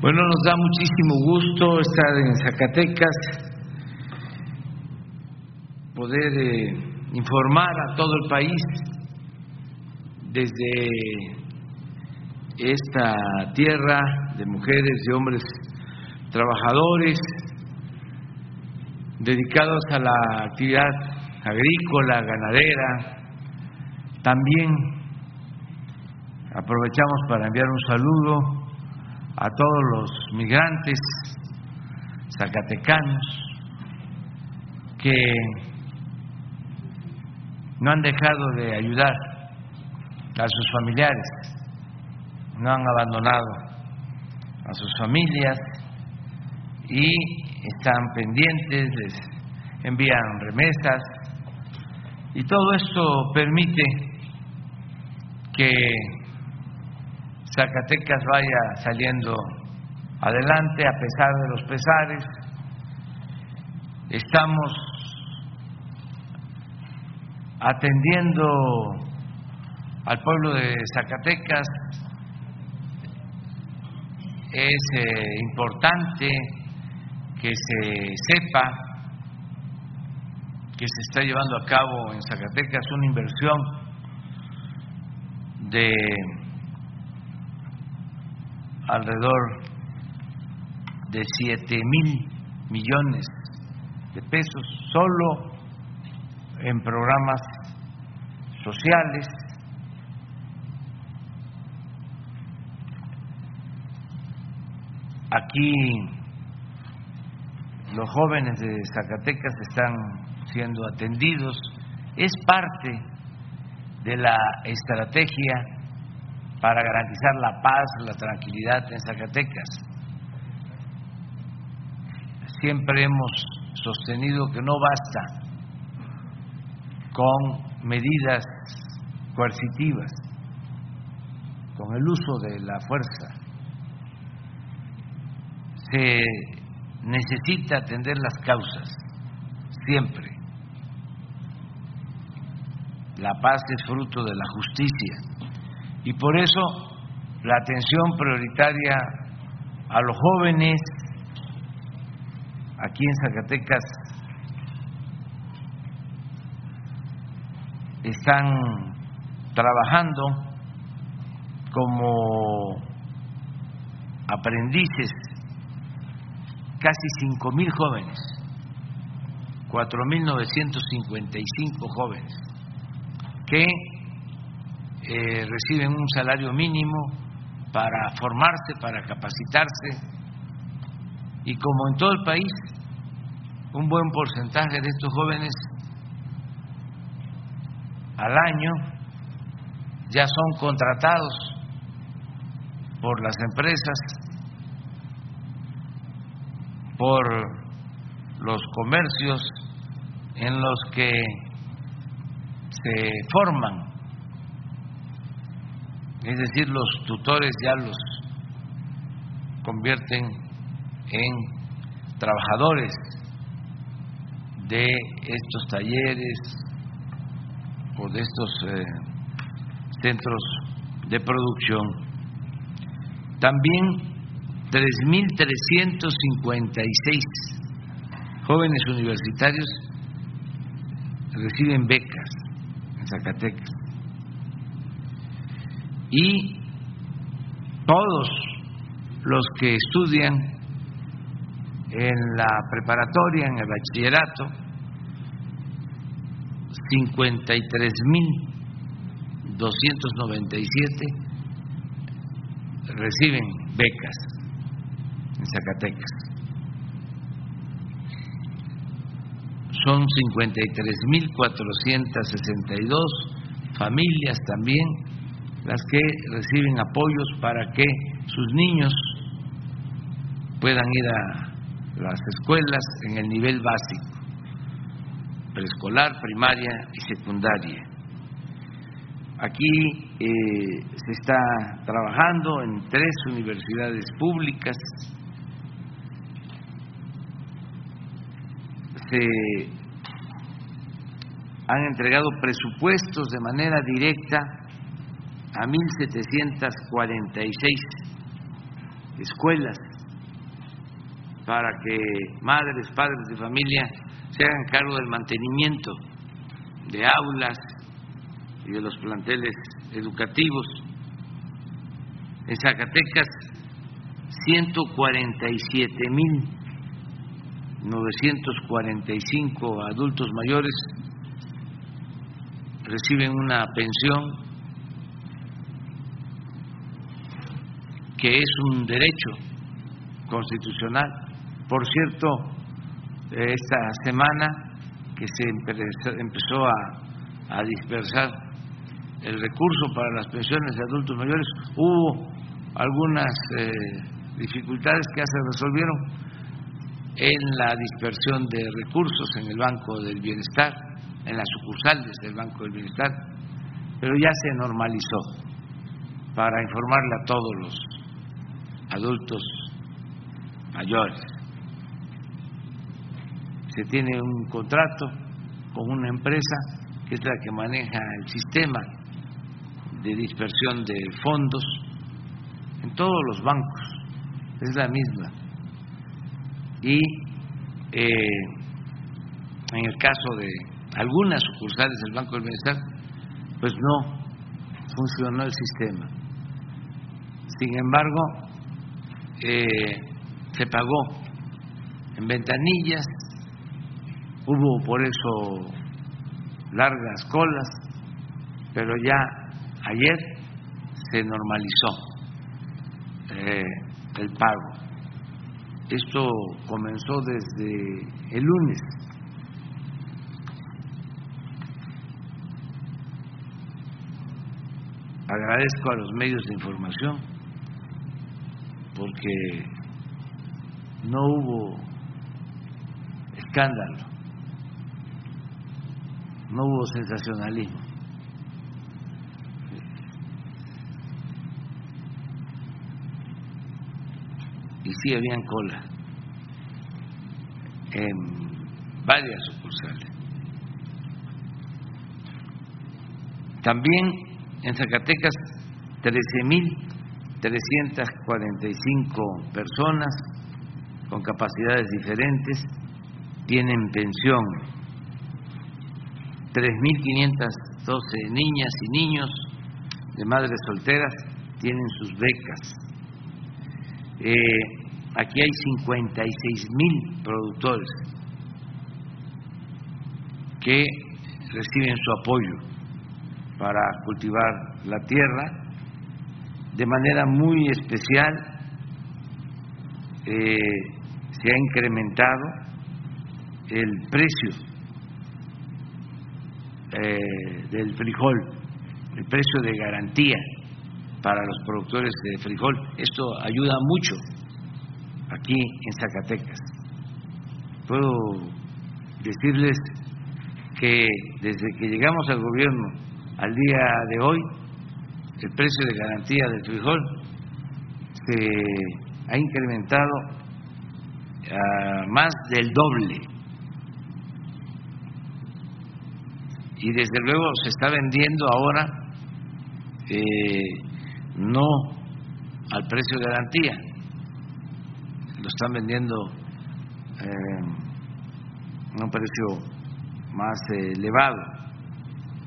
Bueno, nos da muchísimo gusto estar en Zacatecas, poder eh, informar a todo el país desde esta tierra de mujeres y hombres trabajadores dedicados a la actividad agrícola, ganadera. También aprovechamos para enviar un saludo a todos los migrantes zacatecanos que no han dejado de ayudar a sus familiares, no han abandonado a sus familias y están pendientes, les envían remesas y todo esto permite que Zacatecas vaya saliendo adelante a pesar de los pesares. Estamos atendiendo al pueblo de Zacatecas. Es eh, importante que se sepa que se está llevando a cabo en Zacatecas una inversión de alrededor de 7 mil millones de pesos solo en programas sociales. Aquí los jóvenes de Zacatecas están siendo atendidos. Es parte de la estrategia para garantizar la paz, la tranquilidad en Zacatecas. Siempre hemos sostenido que no basta con medidas coercitivas, con el uso de la fuerza. Se necesita atender las causas, siempre. La paz es fruto de la justicia. Y por eso la atención prioritaria a los jóvenes aquí en Zacatecas están trabajando como aprendices casi cinco mil jóvenes, cuatro mil novecientos cincuenta y cinco jóvenes que eh, reciben un salario mínimo para formarse, para capacitarse y como en todo el país, un buen porcentaje de estos jóvenes al año ya son contratados por las empresas, por los comercios en los que se forman es decir, los tutores ya los convierten en trabajadores de estos talleres o de estos eh, centros de producción. También 3.356 jóvenes universitarios reciben becas Zacatecas y todos los que estudian en la preparatoria, en el bachillerato, 53.297 reciben becas en Zacatecas. Son 53.462 familias también las que reciben apoyos para que sus niños puedan ir a las escuelas en el nivel básico, preescolar, primaria y secundaria. Aquí eh, se está trabajando en tres universidades públicas, se han entregado presupuestos de manera directa a 1.746 escuelas para que madres, padres de familia se hagan cargo del mantenimiento de aulas y de los planteles educativos. En Zacatecas, 147.945 adultos mayores reciben una pensión que es un derecho constitucional. Por cierto, esta semana que se empezó a, dispersar el recurso para las pensiones de adultos mayores, hubo algunas eh, dificultades que ya se resolvieron en la dispersión de recursos en el Banco del Bienestar, en las sucursales del Banco del Bienestar, pero ya se normalizó para informarle a todos los adultos mayores. Se tiene un contrato con una empresa que es la que maneja el sistema de dispersión de fondos en todos los bancos, es la misma. Y eh, en el caso de algunas sucursales del Banco del Bienestar, pues no funcionó el sistema. Sin embargo, eh, se pagó en ventanillas, hubo por eso largas colas, pero ya ayer se normalizó eh, el pago. Esto comenzó desde el lunes. Agradezco a los medios de información porque no hubo escándalo, no hubo sensacionalismo. Sí habían cola en varias sucursales. También en Zacatecas 13.000 345 personas con capacidades diferentes tienen pensión, 3.512 niñas y niños de madres solteras tienen sus becas. Eh, aquí hay 56.000 productores que reciben su apoyo para cultivar la tierra de manera muy especial eh, se ha incrementado el precio eh, del frijol, el precio de garantía para los productores de frijol. Esto ayuda mucho aquí en Zacatecas. Puedo decirles que desde que llegamos al gobierno al día de hoy, el precio de garantía del frijol se ha incrementado a más del doble. Y desde luego se está vendiendo ahora eh, no al precio de garantía, lo están vendiendo eh, a un precio más elevado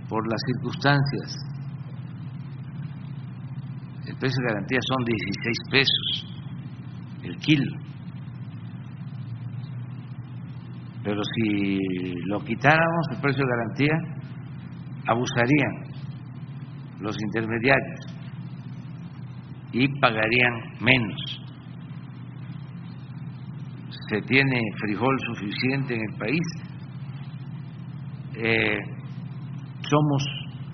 por las circunstancias el precio de garantía son 16 pesos el kilo. Pero si lo quitáramos el precio de garantía, abusarían los intermediarios y pagarían menos. Se tiene frijol suficiente en el país, eh, somos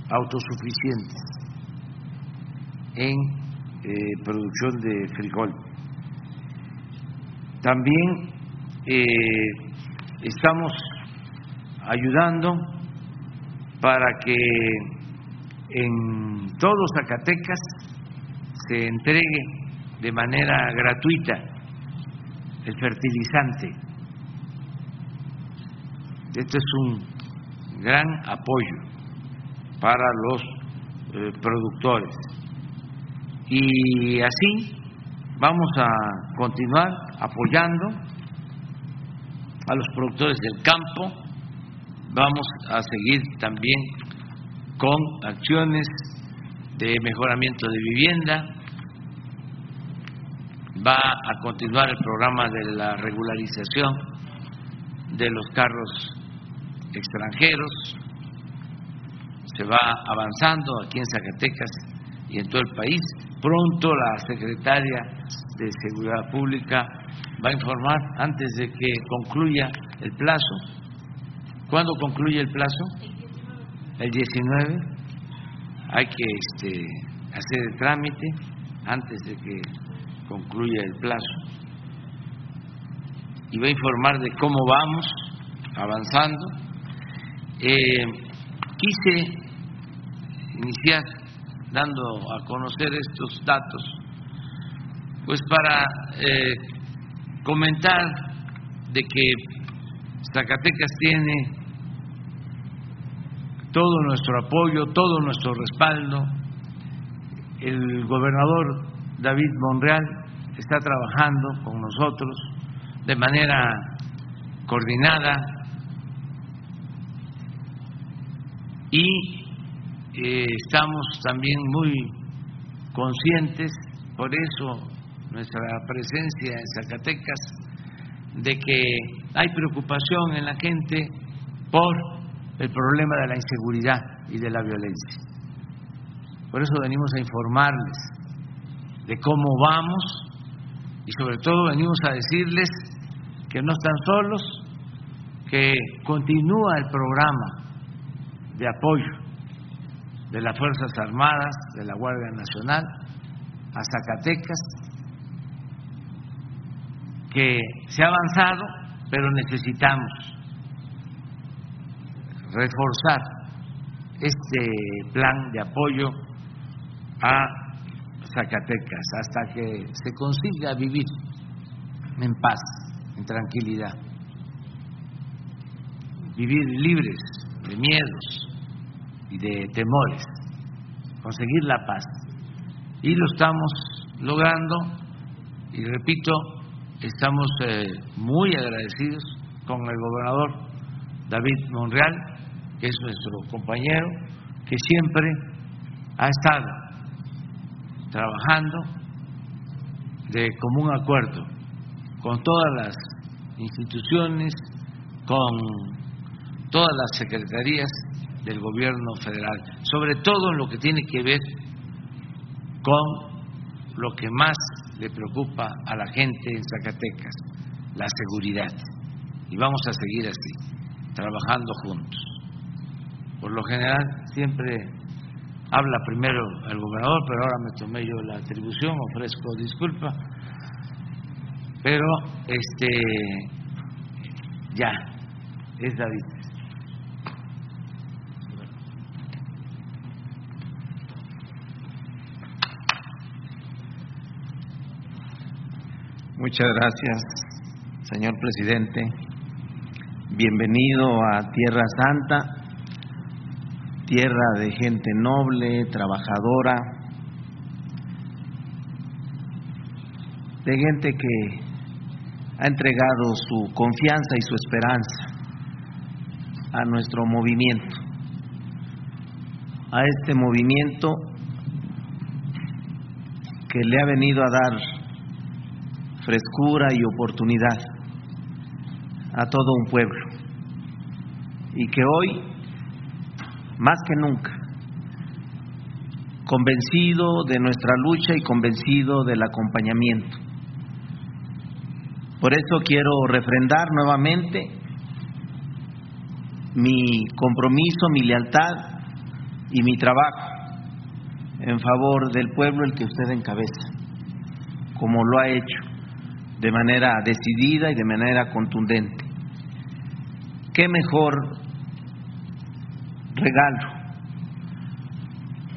autosuficientes en eh, producción de frijol. También eh, estamos ayudando para que en todos Zacatecas se entregue de manera gratuita el fertilizante. Esto es un gran apoyo para los eh, productores. Y así vamos a continuar apoyando a los productores del campo, vamos a seguir también con acciones de mejoramiento de vivienda, va a continuar el programa de la regularización de los carros extranjeros, se va avanzando aquí en Zacatecas y en todo el país. Pronto la secretaria de Seguridad Pública va a informar antes de que concluya el plazo. ¿Cuándo concluye el plazo? El 19. Hay que este, hacer el trámite antes de que concluya el plazo. Y va a informar de cómo vamos avanzando. Eh, quise iniciar dando a conocer estos datos, pues para eh, comentar de que Zacatecas tiene todo nuestro apoyo, todo nuestro respaldo. El gobernador David Monreal está trabajando con nosotros de manera coordinada y eh, estamos también muy conscientes, por eso nuestra presencia en Zacatecas, de que hay preocupación en la gente por el problema de la inseguridad y de la violencia. Por eso venimos a informarles de cómo vamos y sobre todo venimos a decirles que no están solos, que continúa el programa de apoyo de las Fuerzas Armadas, de la Guardia Nacional, a Zacatecas, que se ha avanzado, pero necesitamos reforzar este plan de apoyo a Zacatecas hasta que se consiga vivir en paz, en tranquilidad, vivir libres de miedos, y de temores, conseguir la paz. Y lo estamos logrando. Y repito, estamos eh, muy agradecidos con el gobernador David Monreal, que es nuestro compañero, que siempre ha estado trabajando de común acuerdo con todas las instituciones, con todas las secretarías del gobierno federal, sobre todo en lo que tiene que ver con lo que más le preocupa a la gente en Zacatecas, la seguridad. Y vamos a seguir así, trabajando juntos. Por lo general siempre habla primero el gobernador, pero ahora me tomé yo la atribución, ofrezco disculpa. Pero este ya es David. Muchas gracias, señor presidente. Bienvenido a Tierra Santa, tierra de gente noble, trabajadora, de gente que ha entregado su confianza y su esperanza a nuestro movimiento, a este movimiento que le ha venido a dar frescura y oportunidad a todo un pueblo. Y que hoy, más que nunca, convencido de nuestra lucha y convencido del acompañamiento. Por eso quiero refrendar nuevamente mi compromiso, mi lealtad y mi trabajo en favor del pueblo el que usted encabeza, como lo ha hecho de manera decidida y de manera contundente. ¿Qué mejor regalo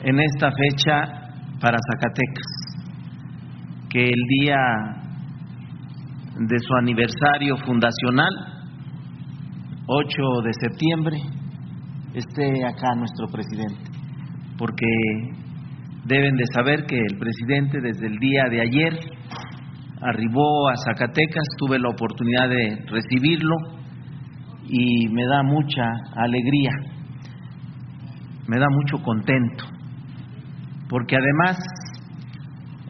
en esta fecha para Zacatecas que el día de su aniversario fundacional, 8 de septiembre, esté acá nuestro presidente, porque deben de saber que el presidente desde el día de ayer arribó a Zacatecas, tuve la oportunidad de recibirlo y me da mucha alegría, me da mucho contento, porque además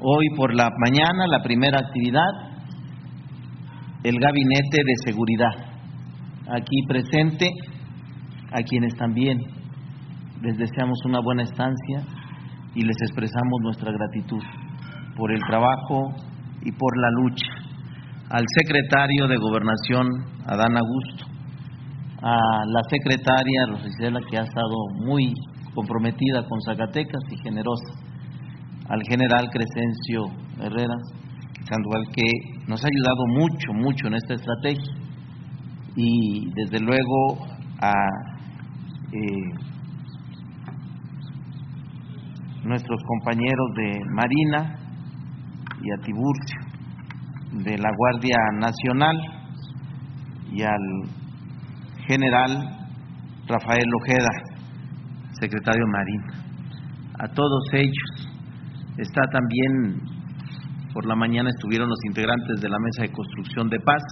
hoy por la mañana la primera actividad, el gabinete de seguridad, aquí presente, a quienes también les deseamos una buena estancia y les expresamos nuestra gratitud por el trabajo y por la lucha. Al secretario de Gobernación, Adán Augusto, a la secretaria Rosicela, que ha estado muy comprometida con Zacatecas y generosa, al general Crescencio Herrera Sandoval, que nos ha ayudado mucho, mucho en esta estrategia, y desde luego a eh, nuestros compañeros de Marina y a Tiburcio de la Guardia Nacional y al general Rafael Ojeda, secretario Marina. A todos ellos está también, por la mañana estuvieron los integrantes de la Mesa de Construcción de Paz,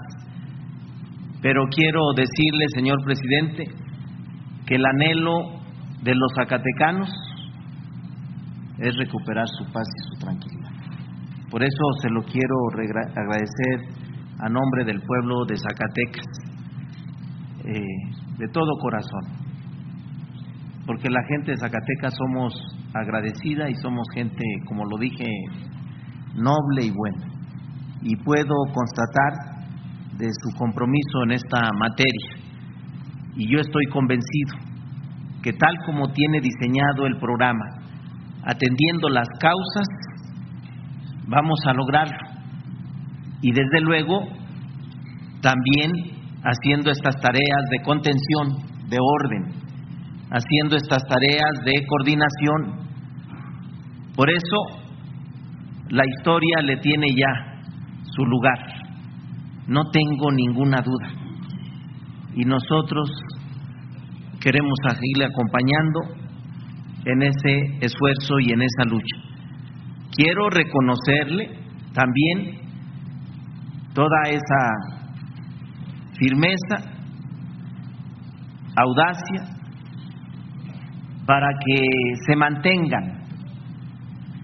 pero quiero decirle, señor presidente, que el anhelo de los zacatecanos es recuperar su paz y su tranquilidad. Por eso se lo quiero agradecer a nombre del pueblo de Zacatecas, eh, de todo corazón, porque la gente de Zacatecas somos agradecida y somos gente, como lo dije, noble y buena. Y puedo constatar de su compromiso en esta materia. Y yo estoy convencido que tal como tiene diseñado el programa, atendiendo las causas, vamos a lograrlo. Y desde luego, también haciendo estas tareas de contención, de orden, haciendo estas tareas de coordinación. Por eso, la historia le tiene ya su lugar, no tengo ninguna duda. Y nosotros queremos seguirle acompañando en ese esfuerzo y en esa lucha. Quiero reconocerle también toda esa firmeza, audacia, para que se mantengan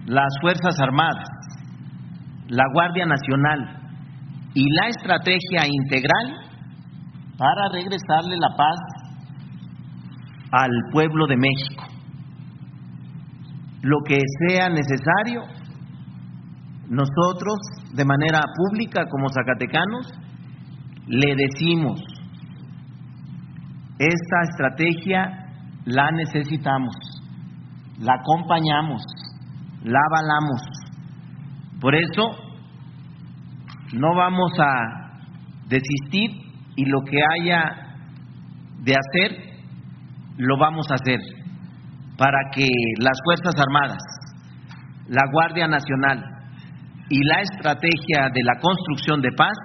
las Fuerzas Armadas, la Guardia Nacional y la estrategia integral para regresarle la paz al pueblo de México. Lo que sea necesario, nosotros de manera pública como zacatecanos le decimos, esta estrategia la necesitamos, la acompañamos, la avalamos. Por eso no vamos a desistir y lo que haya de hacer, lo vamos a hacer para que las Fuerzas Armadas, la Guardia Nacional y la estrategia de la construcción de paz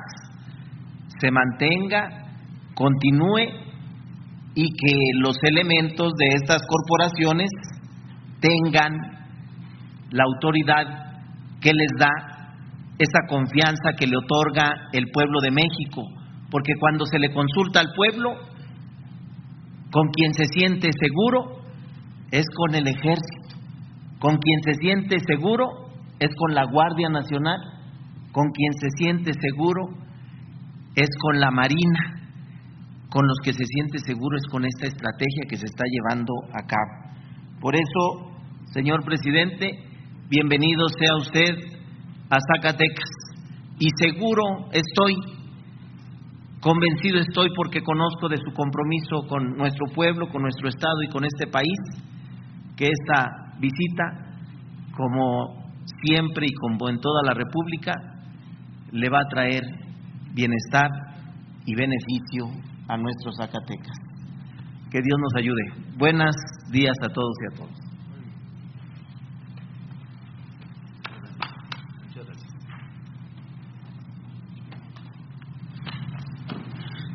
se mantenga, continúe y que los elementos de estas corporaciones tengan la autoridad que les da esa confianza que le otorga el pueblo de México, porque cuando se le consulta al pueblo, con quien se siente seguro, es con el ejército. Con quien se siente seguro es con la Guardia Nacional. Con quien se siente seguro es con la Marina. Con los que se siente seguro es con esta estrategia que se está llevando a cabo. Por eso, señor presidente, bienvenido sea usted a Zacatecas. Y seguro estoy, convencido estoy porque conozco de su compromiso con nuestro pueblo, con nuestro Estado y con este país que esta visita, como siempre y como en toda la República, le va a traer bienestar y beneficio a nuestros Zacatecas. Que Dios nos ayude. Buenos días a todos y a todas.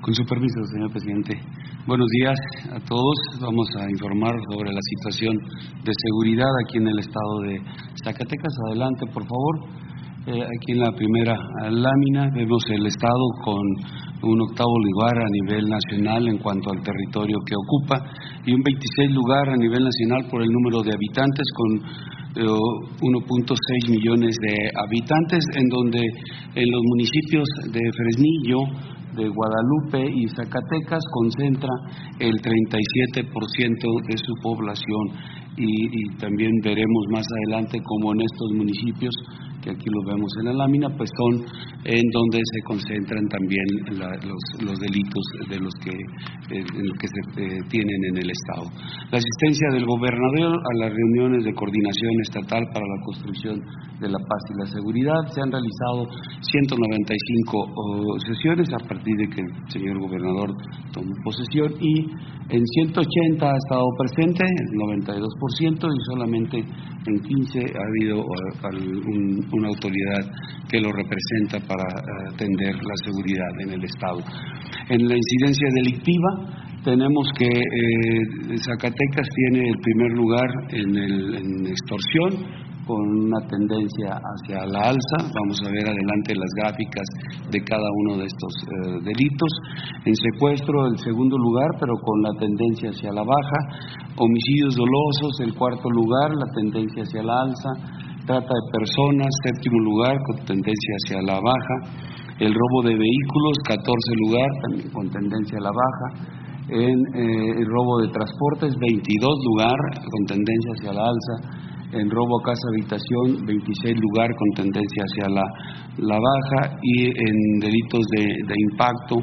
Con su permiso, señor presidente. Buenos días a todos. Vamos a informar sobre la situación de seguridad aquí en el estado de Zacatecas. Adelante, por favor. Eh, aquí en la primera lámina vemos el estado con un octavo lugar a nivel nacional en cuanto al territorio que ocupa y un 26 lugar a nivel nacional por el número de habitantes con 1.6 eh, millones de habitantes, en donde en los municipios de Fresnillo, de Guadalupe y Zacatecas concentra el 37% de su población y, también veremos más adelante cómo en estos municipios que aquí lo vemos en la lámina, pues son en donde se concentran también los, delitos de los que, eh, que se eh, tienen en el Estado. La asistencia del gobernador a las reuniones de coordinación estatal para la construcción de la paz y la seguridad, se han realizado 195 sesiones a partir de que el señor gobernador tomó posesión y en 180 ha estado presente, el 92%, y solamente en 15 ha habido un, una autoridad que lo representa para eh, atender la seguridad en el Estado. En la incidencia delictiva, tenemos que eh, Zacatecas tiene el primer lugar en, el, en extorsión, con una tendencia hacia la alza. Vamos a ver adelante las gráficas de cada uno de estos eh, delitos. En secuestro, el segundo lugar, pero con la tendencia hacia la baja. Homicidios dolosos, el cuarto lugar, la tendencia hacia la alza trata de personas, séptimo lugar, con tendencia hacia la baja. El robo de vehículos, 14 lugar, también con tendencia a la baja. En eh, el robo de transportes, 22 lugar, con tendencia hacia la alza. En robo a casa habitación, 26 lugar, con tendencia hacia la, la baja. Y en delitos de, impacto,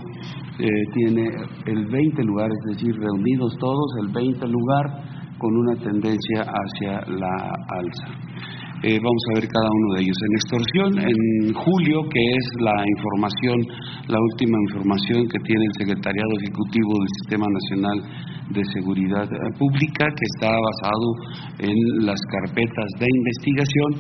eh, tiene el 20 lugar, es decir, reunidos todos, el 20 lugar, con una tendencia hacia la alza. Eh, vamos a ver cada uno de ellos. En extorsión, en julio, que es la información, la última información que tiene el Secretariado Ejecutivo del Sistema Nacional de Seguridad Pública, que está basado en las carpetas de investigación,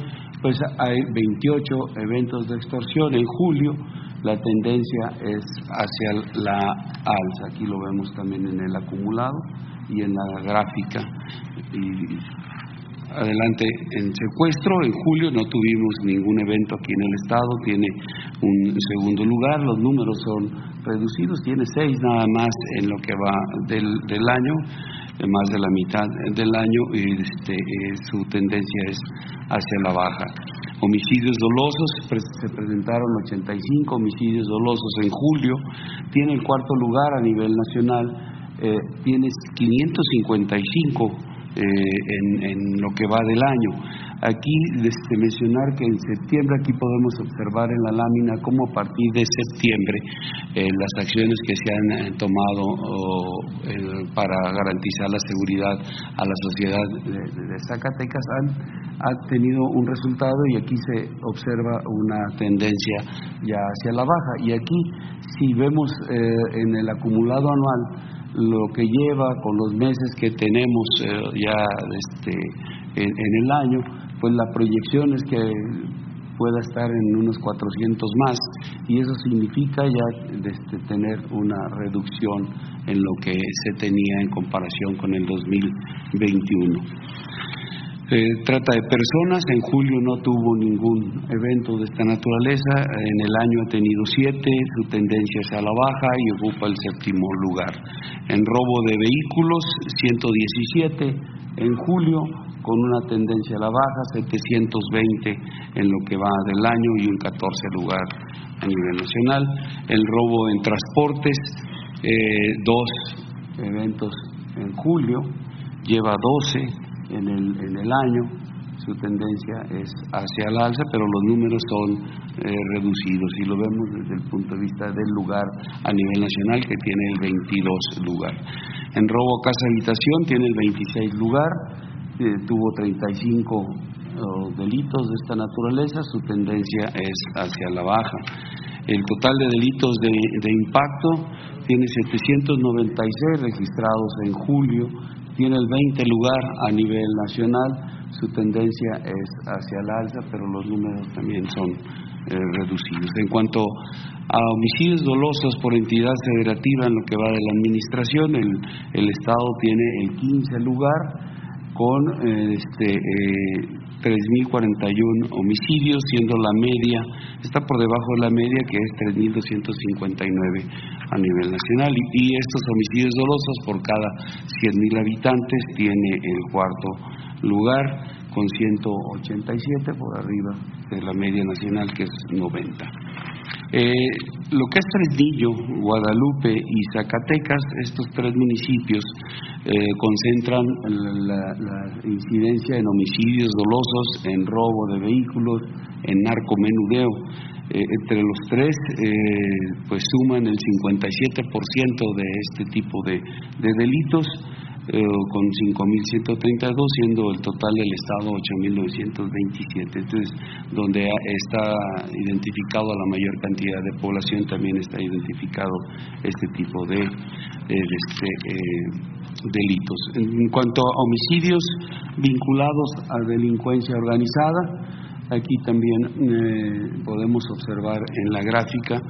pues hay 28 eventos de extorsión en julio. La tendencia es hacia la alza. Aquí lo vemos también en el acumulado y en la gráfica. Adelante en secuestro. En julio no tuvimos ningún evento aquí en el estado, tiene un segundo lugar, los números son reducidos, tiene seis nada más en lo que va del, del año, más de la mitad del año, y este, eh, su tendencia es hacia la baja. Homicidios dolosos, se presentaron 85 homicidios dolosos en julio, tiene el cuarto lugar a nivel nacional, eh, tiene 555 eh, en, lo que va del año. Aquí este, mencionar que en septiembre aquí podemos observar en la lámina cómo a partir de septiembre eh, las acciones que se han eh, tomado para garantizar la seguridad a la sociedad de, Zacatecas han, ha tenido un resultado y aquí se observa una tendencia ya hacia la baja. Y aquí si vemos en el acumulado anual lo que lleva con los meses que tenemos eh, ya este, en, el año, pues la proyección es que pueda estar en unos 400 más y eso significa ya este, tener una reducción en lo que se tenía en comparación con el 2021. Trata de personas, en julio no tuvo ningún evento de esta naturaleza, en el año ha tenido siete, su tendencia es a la baja y ocupa el séptimo lugar. En robo de vehículos, 117 en julio, con una tendencia a la baja, 720 en lo que va del año y un 14 lugar a nivel nacional. El robo en transportes, eh, dos eventos en julio, lleva 12 en el, en el año, su tendencia es hacia el alza, pero los números son eh, reducidos y lo vemos desde el punto de vista del lugar a nivel nacional que tiene el 22 lugar. En robo casa habitación tiene el 26 lugar, eh, tuvo 35 delitos de esta naturaleza, su tendencia es hacia la baja. El total de delitos de, de impacto tiene 796 registrados en julio, tiene el 20 lugar a nivel nacional, su tendencia es hacia el alza, pero los números también son reducidos. En cuanto a homicidios dolosos por entidad federativa en lo que va de la administración, el, el Estado tiene el 15 lugar con este, 3.041 homicidios, siendo la media, está por debajo de la media que es 3.259 a nivel nacional. Y, estos homicidios dolosos por cada 100.000 habitantes tiene el cuarto lugar con 187 por arriba de la media nacional que es 90. Eh, lo que es Fresnillo, Guadalupe y Zacatecas, estos tres municipios eh, concentran la, incidencia en homicidios dolosos, en robo de vehículos, en narcomenudeo. Eh, entre los tres, pues suman el 57% de este tipo de delitos eh, con 5.132, siendo el total del Estado 8.927. Entonces, donde está identificado la mayor cantidad de población, también está identificado este tipo de, este, eh, delitos. En cuanto a homicidios vinculados a delincuencia organizada, aquí también eh, podemos observar en la gráfica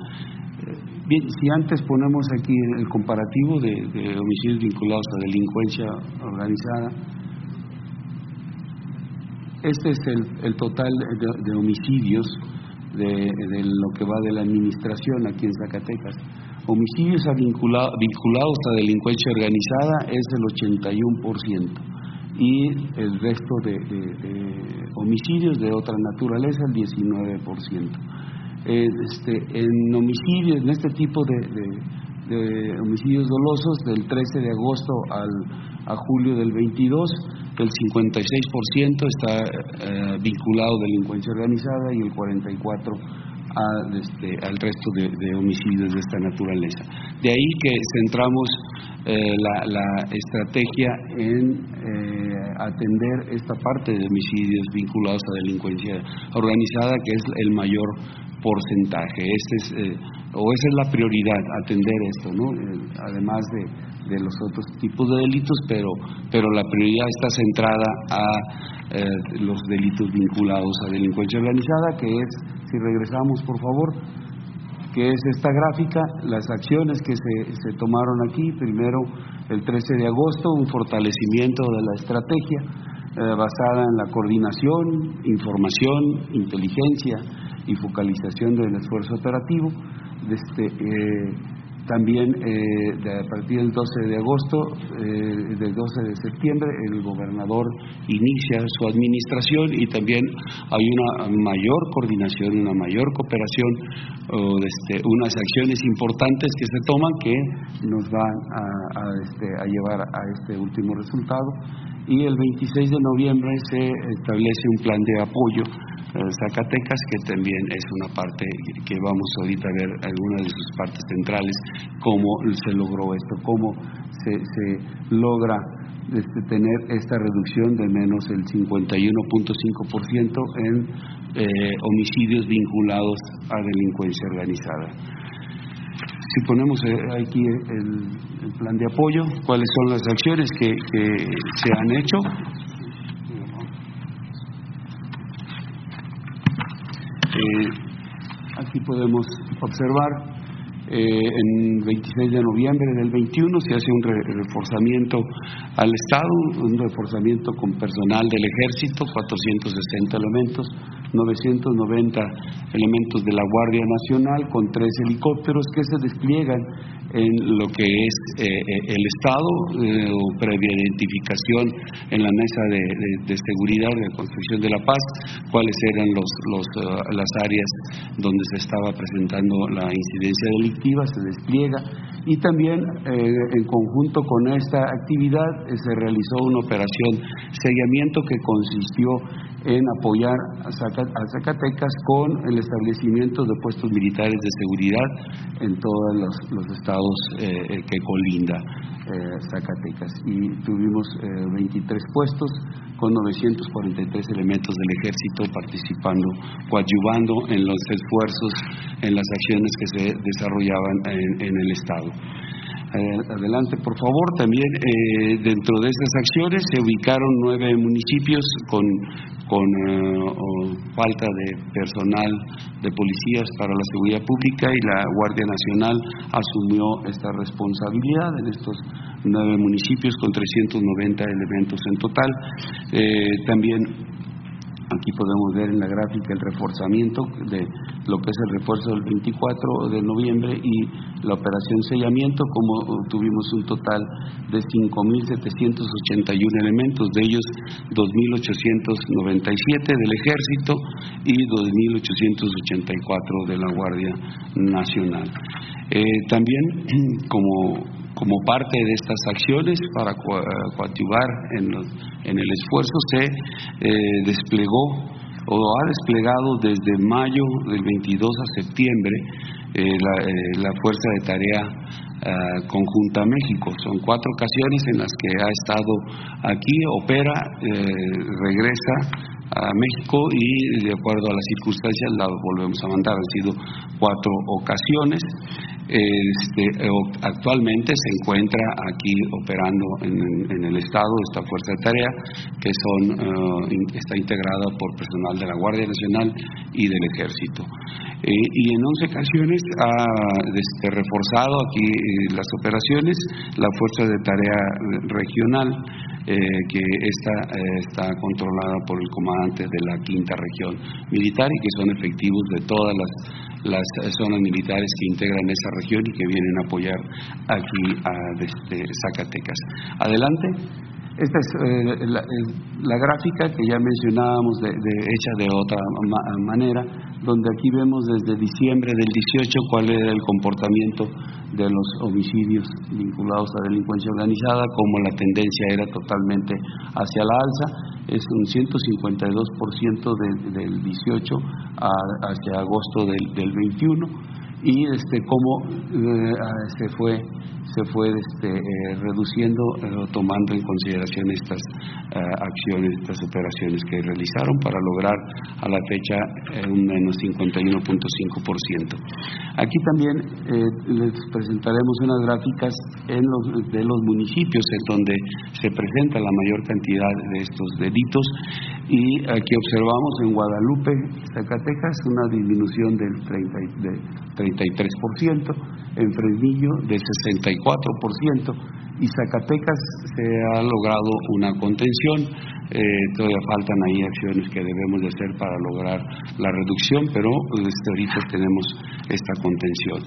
Bien, si antes ponemos aquí el comparativo de, homicidios vinculados a delincuencia organizada, este es el, total de, homicidios de, lo que va de la administración aquí en Zacatecas. Homicidios vinculados a delincuencia organizada es el 81% y el resto de, homicidios de otra naturaleza el 19%. Eh, este, en homicidios, en este tipo de, homicidios dolosos, del 13 de agosto al, a julio del 22, el 56% está eh, vinculado a delincuencia organizada y el 44% a, este, al resto de, homicidios de esta naturaleza. De ahí que centramos eh, la, estrategia en atender esta parte de homicidios vinculados a delincuencia organizada, que es el mayor porcentaje. Este es, eh, o esa es la prioridad, atender esto, ¿no? Eh, además de, de, los otros tipos de delitos, pero, pero la prioridad está centrada a eh, los delitos vinculados a delincuencia organizada, que es, si regresamos por favor, que es esta gráfica, las acciones que se, se tomaron aquí, primero el 13 de agosto, un fortalecimiento de la estrategia basada en la coordinación, información, inteligencia, y focalización del esfuerzo operativo. Este, eh, también eh, a partir del 12 de agosto, eh, del 12 de septiembre, el gobernador inicia su administración y también hay una mayor coordinación, una mayor cooperación, este, unas acciones importantes que se toman que nos van a, este, a llevar a este último resultado. Y el 26 de noviembre se establece un plan de apoyo Zacatecas, que también es una parte que vamos ahorita a ver algunas de sus partes centrales, cómo se logró esto, cómo se, logra este, tener esta reducción de menos el 51.5% en eh, homicidios vinculados a delincuencia organizada. Si ponemos eh, aquí el, plan de apoyo, cuáles son las acciones que se han hecho, Eh, aquí podemos observar eh, en 26 de noviembre del 21 se hace un reforzamiento al Estado, un reforzamiento con personal del Ejército, 460 elementos, 990 elementos de la Guardia Nacional con tres helicópteros que se despliegan en lo que es eh, eh, el Estado, eh, o previa identificación en la mesa de, seguridad de construcción de la paz, cuáles eran los, las áreas donde se estaba presentando la incidencia delictiva, se despliega. Y también en conjunto con esta actividad se realizó una operación seguimiento que consistió en apoyar a Zacatecas con el establecimiento de puestos militares de seguridad en todos los, estados eh, que colinda eh, Zacatecas. Y tuvimos 23 eh, puestos con 943 elementos del ejército participando, coadyuvando en los esfuerzos, en las acciones que se desarrollaban en, el Estado. Adelante, por favor. También eh, dentro de estas acciones se ubicaron nueve municipios con, con eh, falta de personal de policías para la seguridad pública y la Guardia Nacional asumió esta responsabilidad en estos nueve municipios con 390 elementos en total. Eh, también Aquí podemos ver en la gráfica el reforzamiento de lo que es el refuerzo del 24 de noviembre y la operación sellamiento, como tuvimos un total de 5.781 elementos, de ellos 2.897 del Ejército y 2.884 de la Guardia Nacional. Eh, también, como como parte de estas acciones para coadyuvar en, en, el esfuerzo se eh, desplegó o ha desplegado desde mayo del 22 a septiembre eh, la, eh, la, Fuerza de Tarea ah, Conjunta México. Son cuatro ocasiones en las que ha estado aquí, opera, regresa a México y de acuerdo a las circunstancias la volvemos a mandar. Han sido cuatro ocasiones. Este, actualmente se encuentra aquí operando en, el Estado esta fuerza de tarea que son, eh, está integrada por personal de la Guardia Nacional y del Ejército. Eh, y en 11 ocasiones ha este, reforzado aquí eh, las operaciones la fuerza de tarea regional que esta está controlada por el comandante de la quinta región militar y que son efectivos de todas las las zonas militares que integran esa región y que vienen a apoyar aquí a desde Zacatecas. Adelante. Esta es eh, la, gráfica que ya mencionábamos de, hecha de otra manera, donde aquí vemos desde diciembre del 18 cuál era el comportamiento de los homicidios vinculados a delincuencia organizada, como la tendencia era totalmente hacia la alza. Es un 152% del 18 hacia agosto del, del 21 y este cómo eh, se fue se fue este, eh, reduciendo eh, tomando en consideración estas acciones estas operaciones que realizaron para lograr a la fecha un menos 51.5% aquí también les presentaremos unas gráficas en los, de los municipios en donde se presenta la mayor cantidad de estos delitos. Y aquí observamos en Guadalupe Zacatecas una disminución del 30, 33%, en Fresnillo de 64% y Zacatecas se ha logrado una contención. Eh, todavía faltan ahí acciones que debemos de hacer para lograr la reducción, pero desde ahorita tenemos esta contención.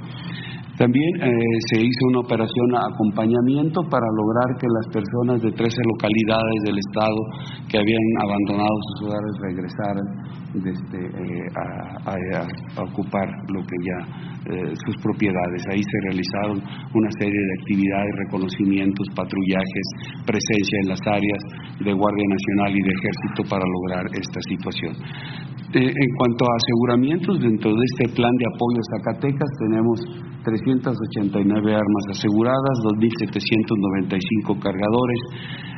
También eh, se hizo una operación de acompañamiento para lograr que las personas de 13 localidades del Estado que habían abandonado sus hogares regresaran desde, eh, a, ocupar lo que ya eh, sus propiedades. Ahí se realizaron una serie de actividades, reconocimientos, patrullajes, presencia en las áreas de Guardia Nacional y de Ejército para lograr esta situación. en cuanto a aseguramientos, dentro de este plan de apoyo a Zacatecas tenemos 389 armas aseguradas, 2.795 cargadores,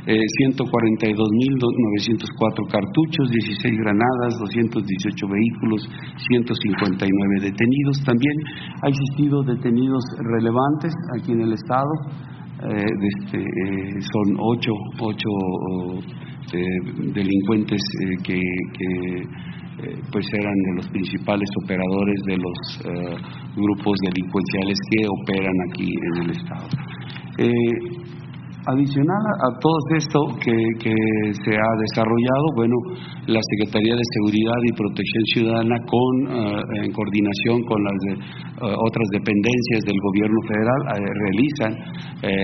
eh, 142.904 cartuchos, 16 granadas, 218 vehículos, 159 detenidos. También ha existido detenidos relevantes aquí en el Estado. Eh, este, eh, son ocho, ocho eh, delincuentes que, que pues eran de los principales operadores de los grupos delincuenciales que operan aquí en el Estado. Adicional a, todo esto que, se ha desarrollado, bueno, la Secretaría de Seguridad y Protección Ciudadana, con, eh, en coordinación con las eh, otras dependencias del Gobierno federal, eh, realizan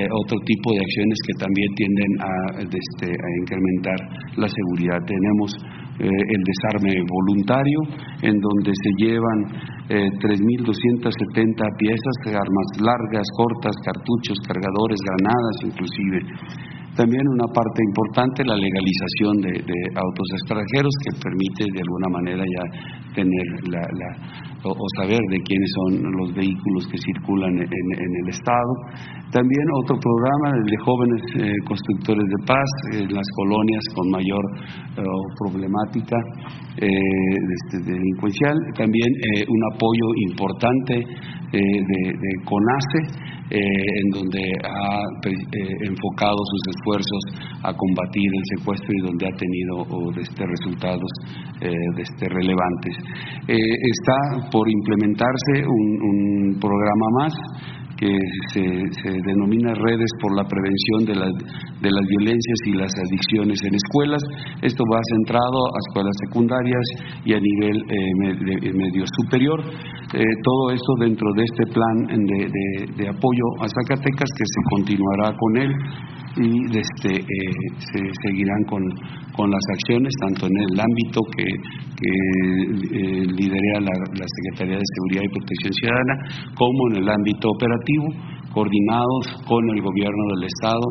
otro tipo de acciones que también tienden a, este, a incrementar la seguridad. Tenemos el desarme voluntario, en donde se llevan 3.270 piezas, armas largas, cortas, cartuchos, cargadores, granadas inclusive. También una parte importante, la legalización de, autos extranjeros que permite de alguna manera ya tener la, o, saber de quiénes son los vehículos que circulan en, el Estado. También otro programa, el de jóvenes eh, constructores de paz en las colonias con mayor eh, problemática eh, este, delincuencial. También un apoyo importante de, de CONACE en donde ha enfocado sus esfuerzos a combatir el secuestro y donde ha tenido este, resultados este, relevantes. está por implementarse un programa más que se, denomina Redes por la Prevención de, de, las Violencias y las Adicciones en Escuelas. Esto va centrado a escuelas secundarias y a nivel eh, medio superior. Eh, todo esto dentro de este plan de, de apoyo a Zacatecas que se continuará con él y este, eh, se seguirán con, con, las acciones, tanto en el ámbito que, que eh, lidera la, Secretaría de Seguridad y Protección Ciudadana, como en el ámbito operativo, coordinados con el gobierno del Estado,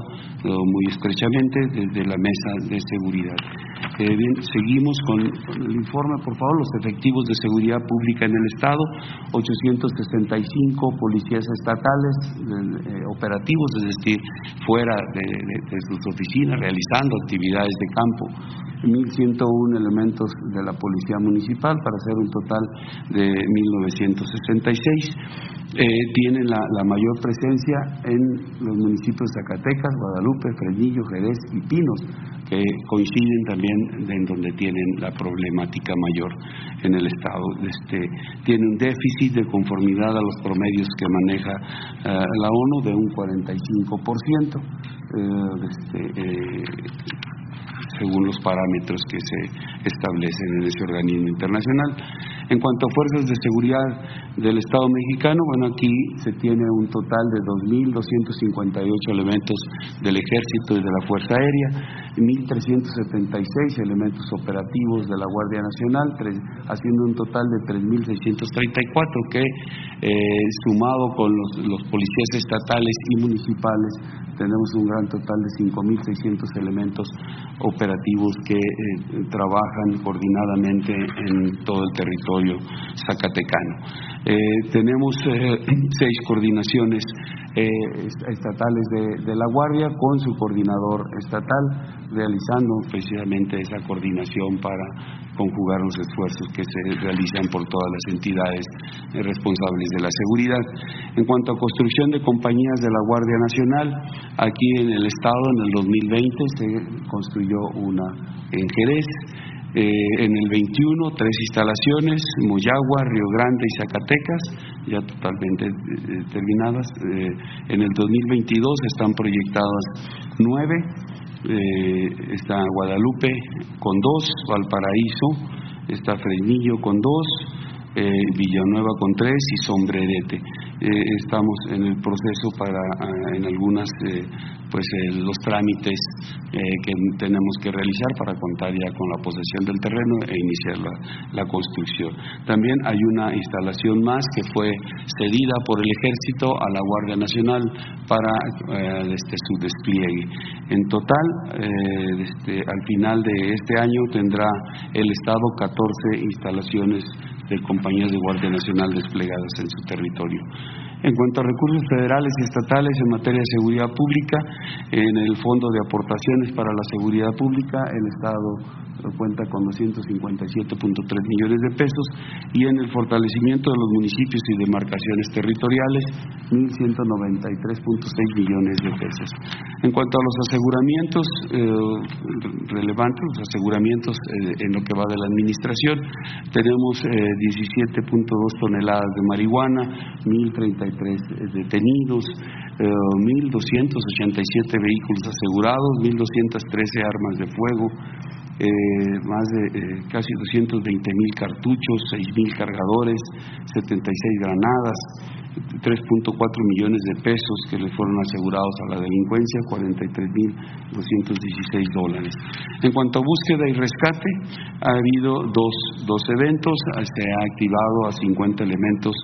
muy estrechamente desde la mesa de seguridad. Eh, seguimos con, el informe, por favor, los efectivos de seguridad pública en el Estado, 865 policías estatales eh, operativos, es decir, fuera de, sus oficinas, realizando actividades de campo, 1.101 elementos de la Policía Municipal para hacer un total de 1.966 eh, tienen la, mayor presencia en los municipios de Zacatecas, Guadalupe, Fresnillo, Jerez y Pinos, que coinciden también en donde tienen la problemática mayor en el Estado. Este, tiene un déficit de conformidad a los promedios que maneja eh, la ONU de un 45%. Eh, este, eh, según los parámetros que se establecen en ese organismo internacional. En cuanto a fuerzas de seguridad del Estado mexicano, bueno, aquí se tiene un total de 2.258 elementos del Ejército y de la Fuerza Aérea, 1.376 elementos operativos de la Guardia Nacional, haciendo un total de 3.634 que, eh, sumado con los, los policías estatales y municipales, tenemos un gran total de 5.600 elementos operativos que eh, trabajan coordinadamente en todo el territorio zacatecano. Eh, tenemos eh, seis coordinaciones estatales de, la Guardia con su coordinador estatal, realizando precisamente esa coordinación para conjugar los esfuerzos que se realizan por todas las entidades responsables de la seguridad. En cuanto a construcción de compañías de la Guardia Nacional, aquí en el Estado en el 2020 se construyó una en Jerez, eh, en el 21 tres instalaciones, Moyagua, Río Grande y Zacatecas, ya totalmente eh, terminadas. Eh, en el 2022 están proyectadas nueve, está Guadalupe con dos, Valparaíso, está Fresnillo con dos, Villanueva con tres y Sombrerete. estamos en el proceso para en algunas pues eh, los trámites eh, que tenemos que realizar para contar ya con la posesión del terreno e iniciar la, construcción. También hay una instalación más que fue cedida por el ejército a la Guardia Nacional para eh, este, su despliegue. En total, este, al final de este año tendrá el Estado 14 instalaciones de compañías de Guardia Nacional desplegadas en su territorio. En cuanto a recursos federales y estatales en materia de seguridad pública, en el Fondo de Aportaciones para la Seguridad Pública, el Estado cuenta con 257.3 millones de pesos y en el fortalecimiento de los municipios y demarcaciones territoriales 1.193.6 millones de pesos. En cuanto a los aseguramientos eh, relevantes, los aseguramientos eh, en lo que va de la administración, tenemos 17.2 eh, toneladas de marihuana, 1.033 detenidos, 1.287 vehículos asegurados, 1.213 armas de fuego, eh, más de eh, casi 220 mil cartuchos, 6 mil cargadores, 76 granadas, 3.4 millones de pesos que le fueron asegurados a la delincuencia, 43 mil 216 dólares. En cuanto a búsqueda y rescate, ha habido dos, dos eventos, se ha activado a 50 elementos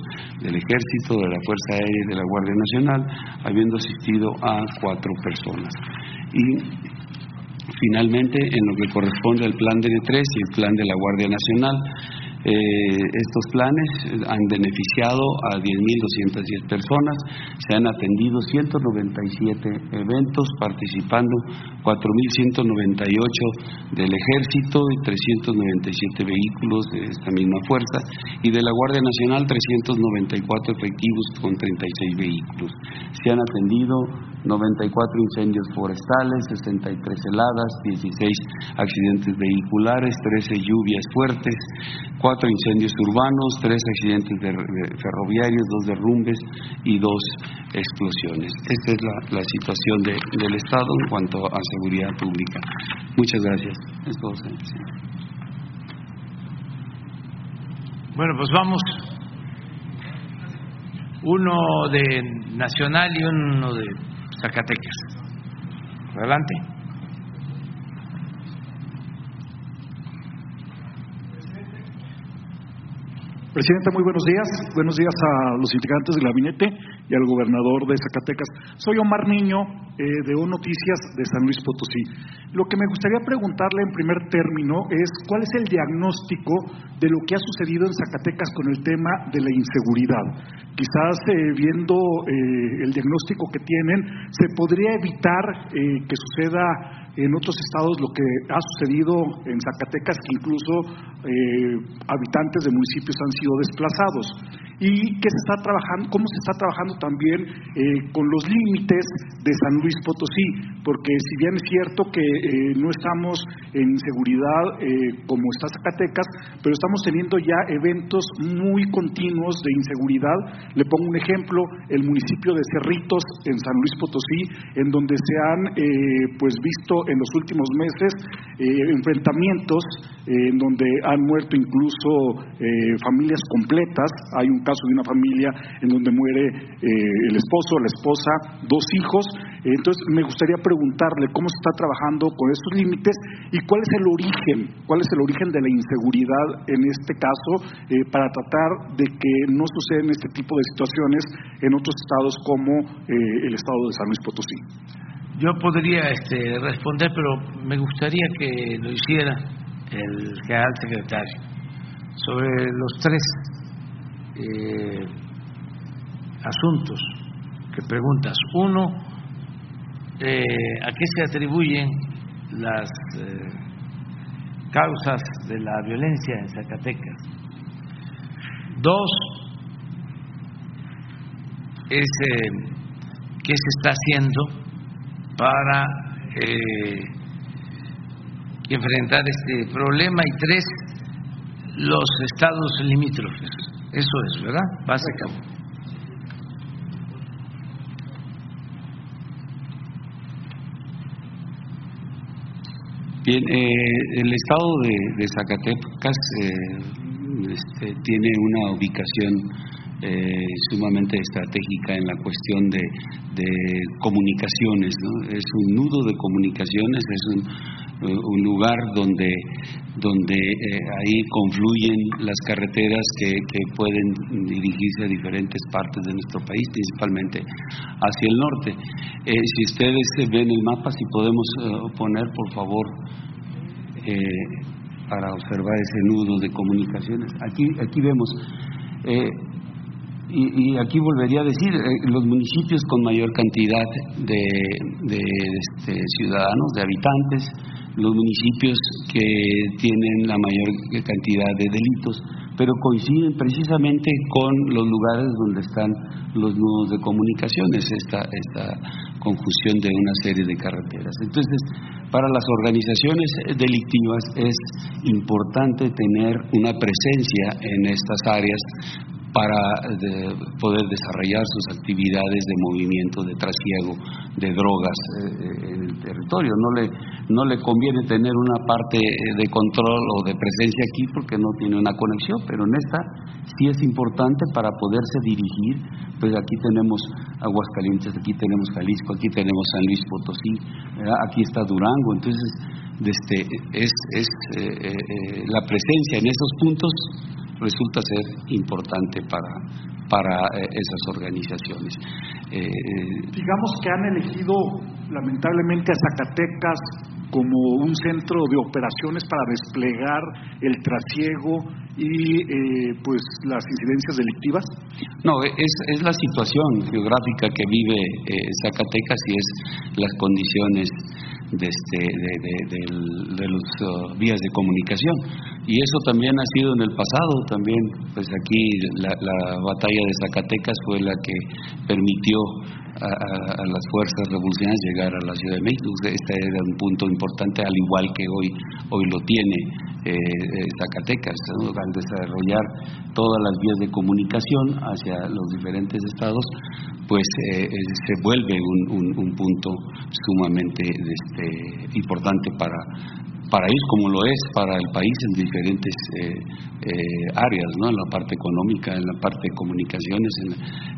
del Ejército, de la Fuerza Aérea y de la Guardia Nacional, habiendo asistido a cuatro personas. Y Finalmente, en lo que corresponde al plan DN3 y el plan de la Guardia Nacional, eh, estos planes han beneficiado a 10.210 personas, se han atendido 197 eventos participando 4.198 del Ejército y 397 vehículos de esta misma fuerza y de la Guardia Nacional 394 efectivos con 36 vehículos. Se han atendido 94 incendios forestales, 63 heladas, 16 accidentes vehiculares, 13 lluvias fuertes, 4 incendios urbanos, 3 accidentes ferroviarios, 2 derrumbes y 2 explosiones. Esta es la, situación del Estado en cuanto a seguridad pública. Muchas gracias. Es todo, Bueno, pues vamos. Uno de Nacional y uno de Zacatecas. Adelante. Presidente, muy buenos días. Buenos días a los integrantes del gabinete y al gobernador de Zacatecas. Soy Omar Niño, eh, de O Noticias de San Luis Potosí. Lo que me gustaría preguntarle en primer término es cuál es el diagnóstico de lo que ha sucedido en Zacatecas con el tema de la inseguridad. Quizás eh, viendo eh, el diagnóstico que tienen, se podría evitar que suceda en otros estados lo que ha sucedido en Zacatecas, que incluso habitantes de municipios han sido desplazados y que se está trabajando, cómo se está trabajando también eh, con los límites de San Luis Potosí, porque si bien es cierto que eh, no estamos en seguridad eh, como está Zacatecas, pero estamos teniendo ya eventos muy continuos de inseguridad. Le pongo un ejemplo, el municipio de Cerritos en San Luis Potosí, en donde se han pues visto en los últimos meses enfrentamientos en donde han muerto incluso familias completas. Hay un caso de una familia en donde muere eh, el esposo, la esposa, dos hijos. Entonces, me gustaría preguntarle cómo se está trabajando con estos límites y cuál es el origen, cuál es el origen de la inseguridad en este caso eh, para tratar de que no suceden este tipo de situaciones en otros estados como eh, el estado de San Luis Potosí. Yo podría este, responder, pero me gustaría que lo hiciera el general secretario sobre los tres asuntos que preguntas. Uno, eh, ¿a qué se atribuyen las eh, causas de la violencia en Zacatecas? Dos, es qué se está haciendo para enfrentar este problema. Y tres, los estados limítrofes. Eso es, ¿verdad? Básicamente. Bien, eh, el estado de, Zacatecas eh, este, tiene una ubicación eh, sumamente estratégica en la cuestión de, de comunicaciones. ¿no? Es un nudo de comunicaciones, es un un lugar donde, donde eh, ahí confluyen las carreteras que, que, pueden dirigirse a diferentes partes de nuestro país, principalmente hacia el norte. Eh, si ustedes ven el mapa, si podemos eh, poner, por favor, para observar ese nudo de comunicaciones. Aquí, aquí vemos. Y, aquí volvería a decir, los municipios con mayor cantidad de, de este, ciudadanos, de habitantes, los municipios que tienen la mayor cantidad de delitos, pero coinciden precisamente con los lugares donde están los nudos de comunicaciones, esta, esta confusión de una serie de carreteras. Entonces, para las organizaciones delictivas es importante tener una presencia en estas áreas para poder desarrollar sus actividades de movimiento, de trasiego de drogas eh, en el territorio. No le, no le conviene tener una parte de control o de presencia aquí porque no tiene una conexión, pero en esta sí es importante para poderse dirigir. Pues aquí tenemos Aguascalientes, aquí tenemos Jalisco, aquí tenemos San Luis Potosí, aquí está Durango. Entonces, este, es, es eh, eh, la presencia en esos puntos resulta ser importante para, para eh, esas organizaciones. Eh, Digamos que han elegido lamentablemente a Zacatecas como un centro de operaciones para desplegar el trasiego y eh, pues las incidencias delictivas? No, es, es la situación geográfica que vive Zacatecas y es las condiciones de, este, de, los uh, vías de comunicación. Y eso también ha sido en el pasado, también pues aquí la, batalla de Zacatecas fue la que permitió a, las fuerzas revolucionarias llegar a la Ciudad de México. Este era un punto importante, al igual que hoy, hoy lo tiene eh, eh, Zacatecas, al desarrollar todas las vías de comunicación hacia los diferentes estados, pues eh, se vuelve un, un punto sumamente este, importante para, para ellos como lo es para el país en diferentes eh, eh, áreas, ¿no? en la parte económica, en la parte de comunicaciones,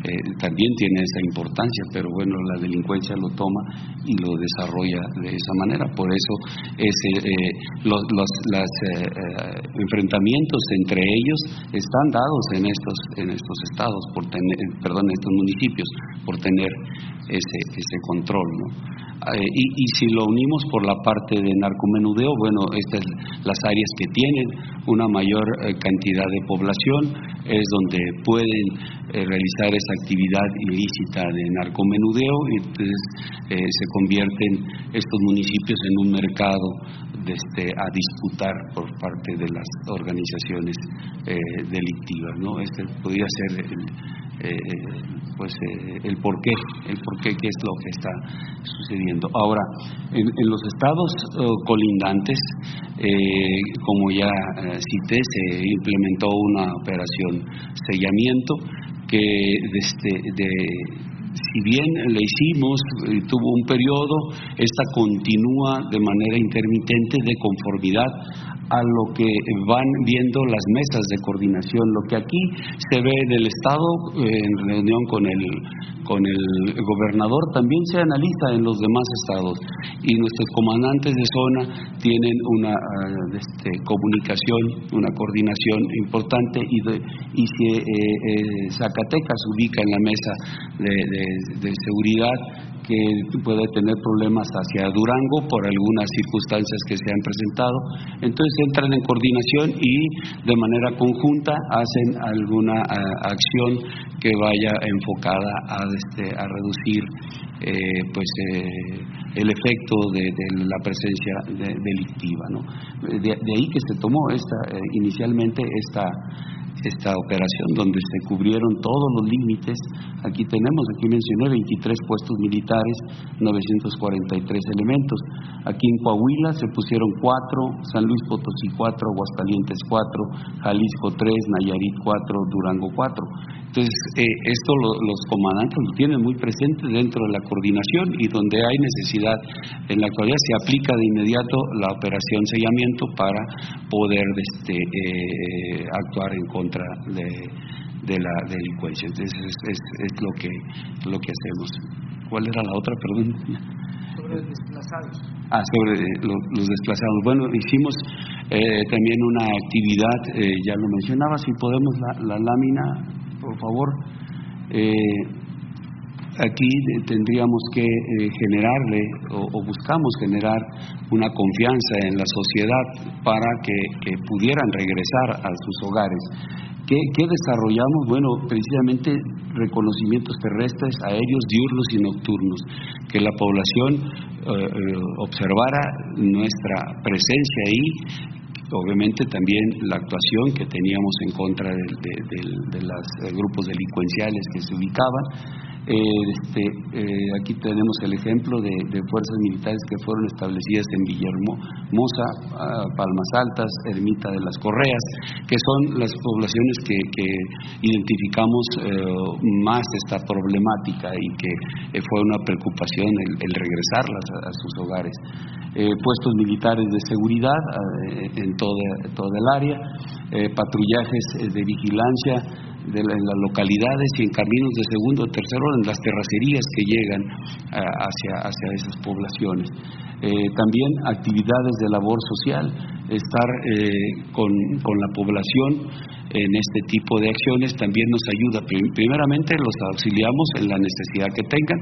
eh, también tiene esa importancia, pero bueno, la delincuencia lo toma y lo desarrolla de esa manera. Por eso los, los enfrentamientos entre ellos están dados en estos, en estos estados, por tener, perdón, en estos municipios, por tener ese, ese control. ¿no? Eh, y, si lo unimos por la parte de narcomenudeo, bueno, estas las áreas que tienen una mayor eh, cantidad de población es donde pueden eh, realizar esa actividad ilícita de narcomenudeo y entonces se convierten estos municipios en un mercado este, a disputar por parte de las organizaciones delictivas, ¿no? Este podría ser el, eh, pues eh, el por qué, el por qué, es lo que está sucediendo. Ahora, en, los estados eh, colindantes, como ya cité, se implementó una operación sellamiento que desde de, si bien le hicimos, tuvo un periodo, esta continúa de manera intermitente de conformidad a lo que van viendo las mesas de coordinación. Lo que aquí se ve del Estado eh, en reunión con el, con el gobernador también se analiza en los demás estados y nuestros comandantes de zona tienen una ah, este, comunicación, una coordinación importante y, y si eh, eh, Zacatecas ubica en la mesa de seguridad que puede tener problemas hacia Durango por algunas circunstancias que se han presentado. Entonces entran en coordinación y de manera conjunta hacen alguna eh, acción que vaya enfocada a, este, reducir eh, pues eh, el efecto de, la presencia delictiva. ¿no? De, ahí que se tomó esta, inicialmente esta esta operación donde se cubrieron todos los límites. Aquí tenemos, aquí mencioné 23 puestos militares, 943 elementos. Aquí en Coahuila se pusieron 4, San Luis Potosí 4, Aguascalientes 4, Jalisco 3, Nayarit 4, Durango 4. Entonces, eh, esto los comandantes lo tienen muy presente dentro de la coordinación y donde hay necesidad, en la actualidad se aplica de inmediato la operación sellamiento para poder este, eh, actuar en contra de, la delincuencia. Entonces, es, es, lo, que, lo que hacemos. ¿Cuál era la otra los desplazados. Ah, sobre eh, los, desplazados. Bueno, hicimos también una actividad, ya lo mencionaba, si podemos la lámina por favor. Eh, aquí tendríamos que eh, generarle o, buscamos generar una confianza en la sociedad para que, pudieran regresar a sus hogares. ¿Qué, desarrollamos? Bueno, precisamente reconocimientos terrestres, aéreos, diurnos y nocturnos, que la población eh, observara nuestra presencia ahí obviamente también la actuación que teníamos en contra de, los eh, grupos delincuenciales que se ubicaban. Eh, este, eh, aquí tenemos el ejemplo de, fuerzas militares que fueron establecidas en Villahermosa, ah, Palmas Altas, Ermita de las Correas, que son las poblaciones que, identificamos más esta problemática y que fue una preocupación el, regresarlas a sus hogares. Eh, puestos militares de seguridad eh, en, toda, el área, eh, patrullajes de vigilancia de en las localidades y en caminos de segundo o tercero en las terracerías que llegan hacia, hacia esas poblaciones. también actividades de labor social, estar con, con la población en este tipo de acciones también nos ayuda. Primeramente los auxiliamos en la necesidad que tengan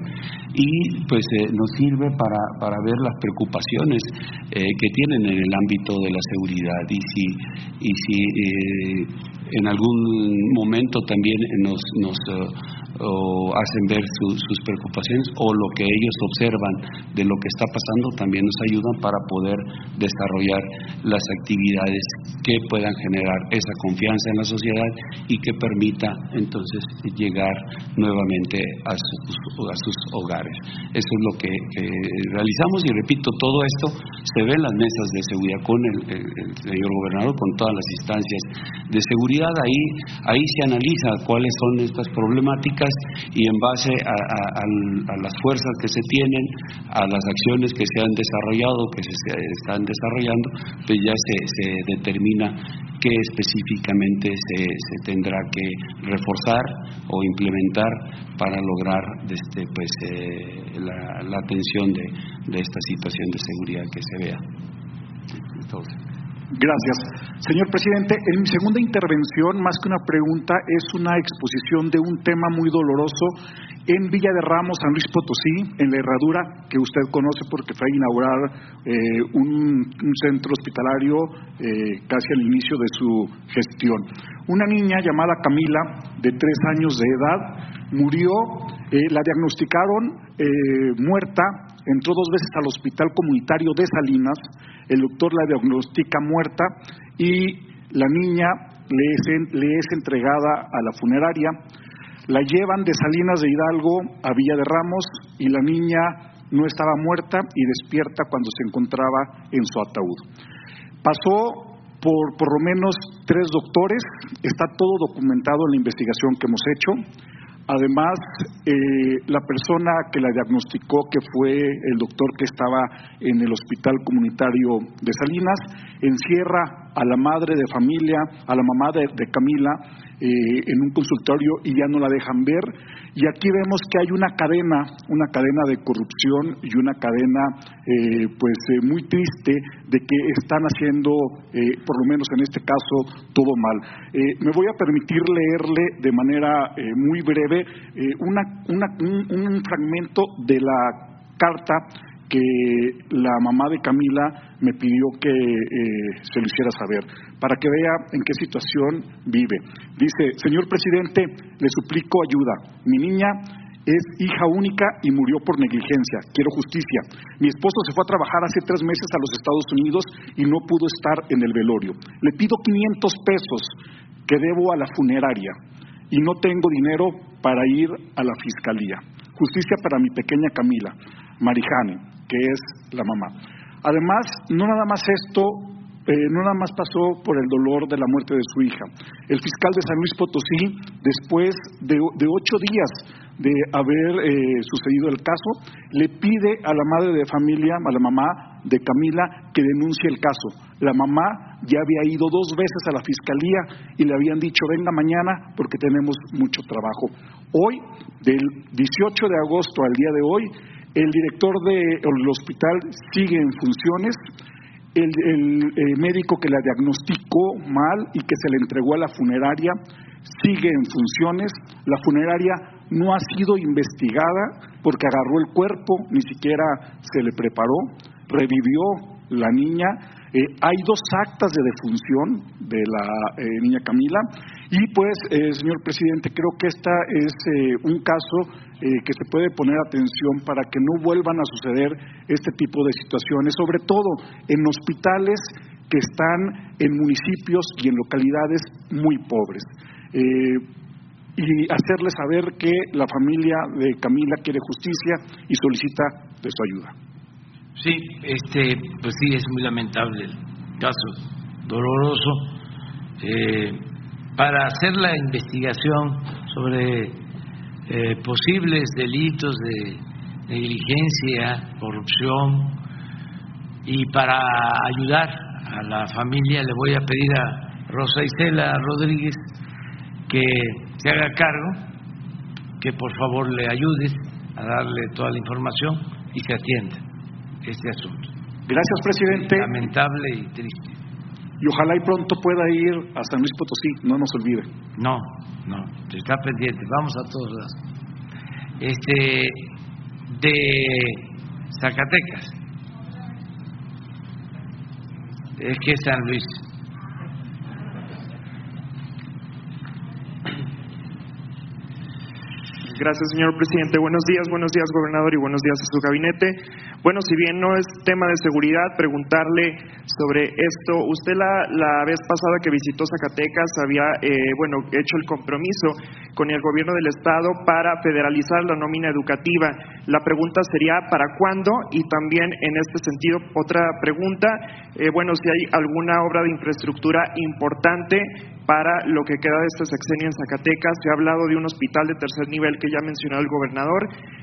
y pues eh, nos sirve para, para ver las preocupaciones eh, que tienen en el ámbito de la seguridad y si, y si eh, en algún momento también nos, nos o hacen ver sus preocupaciones o lo que ellos observan de lo que está pasando también nos ayudan para poder desarrollar las actividades que puedan generar esa confianza en la sociedad y que permita entonces llegar nuevamente a sus, hogares. Eso es lo que, realizamos y repito, todo esto se ve en las mesas de seguridad con el, señor gobernador, con todas las instancias de seguridad. Ahí, ahí se analiza cuáles son estas problemáticas y en base a, las fuerzas que se tienen, a las acciones que se han desarrollado, que se, están desarrollando, pues ya se, determina qué específicamente se, tendrá que reforzar o implementar para lograr este, pues, eh, la, atención de, de, esta situación de seguridad que se vea. Gracias. Señor presidente, en mi segunda intervención, más que una pregunta, es una exposición de un tema muy doloroso en Villa de Ramos, San Luis Potosí, en la Herradura, que usted conoce porque fue a inaugurar eh, un, centro hospitalario eh, casi al inicio de su gestión. Una niña llamada Camila, de tres años de edad, murió, eh, la diagnosticaron muerta, entró dos veces al hospital comunitario de Salinas, el doctor la diagnostica muerta y la niña le es, le es entregada a la funeraria. La llevan de Salinas de Hidalgo a Villa de Ramos y la niña no estaba muerta y despierta cuando se encontraba en su ataúd. Pasó por por lo menos tres doctores, está todo documentado en la investigación que hemos hecho. Además, eh, la persona que la diagnosticó, que fue el doctor que estaba en el hospital comunitario de Salinas, encierra a la madre de familia, a la mamá de Camila, eh, en un consultorio y ya no la dejan ver. Y aquí vemos que hay una cadena, una cadena de corrupción y una cadena, eh, pues, eh, muy triste de que están haciendo, por lo menos en este caso, todo mal. me voy a permitir leerle de manera muy breve un fragmento de la carta que la mamá de Camila me pidió que eh, se lo hiciera saber, para que vea en qué situación vive. Dice, señor presidente, le suplico ayuda. Mi niña es hija única y murió por negligencia. Quiero justicia. Mi esposo se fue a trabajar hace tres meses a los Estados Unidos y no pudo estar en el velorio. Le pido 500 pesos que debo a la funeraria y no tengo dinero para ir a la fiscalía. Justicia para mi pequeña Camila, Marijane que es la mamá. Además, no nada más esto, eh, no nada más pasó por el dolor de la muerte de su hija. El fiscal de San Luis Potosí, después de, ocho días de haber eh, sucedido el caso, le pide a la madre de familia, a la mamá de Camila, que denuncie el caso. La mamá ya había ido dos veces a la fiscalía y le habían dicho, venga mañana porque tenemos mucho trabajo. Hoy, del 18 de agosto al día de hoy, el director del hospital sigue en funciones, el, eh, médico que la diagnosticó mal y que se le entregó a la funeraria sigue en funciones, la funeraria no ha sido investigada porque agarró el cuerpo, ni siquiera se le preparó, revivió la niña, eh, hay dos actas de defunción de la eh, niña Camila y pues, señor presidente, creo que este es un caso eh, que se puede poner atención para que no vuelvan a suceder este tipo de situaciones, sobre todo en hospitales que están en municipios y en localidades muy pobres. Eh, y hacerles saber que la familia de Camila quiere justicia y solicita de su ayuda. Sí, este, pues sí, es muy lamentable el caso, doloroso. Eh, para hacer la investigación sobre eh, posibles delitos de negligencia, corrupción, y para ayudar a la familia le voy a pedir a Rosa Isela Rodríguez que se haga cargo, que por favor le ayudes a darle toda la información y se atienda este asunto. Gracias, presidente. Lamentable y triste. Y ojalá y pronto pueda ir a San Luis Potosí, no nos olvide. No, no, está pendiente, vamos a todos lados. Este, de Zacatecas. Es que San Luis. Gracias, señor presidente. Buenos días, buenos días, gobernador, y buenos días a su gabinete. Bueno, si bien no es tema de seguridad, preguntarle sobre esto. Usted la, vez pasada que visitó Zacatecas había, eh, bueno, hecho el compromiso con el gobierno del Estado para federalizar la nómina educativa. La pregunta sería, ¿para cuándo? Y también, en este sentido, otra pregunta, eh, bueno, si hay alguna obra de infraestructura importante para lo que queda de este sexenio en Zacatecas. Se ha hablado de un hospital de tercer nivel que ya mencionó el gobernador,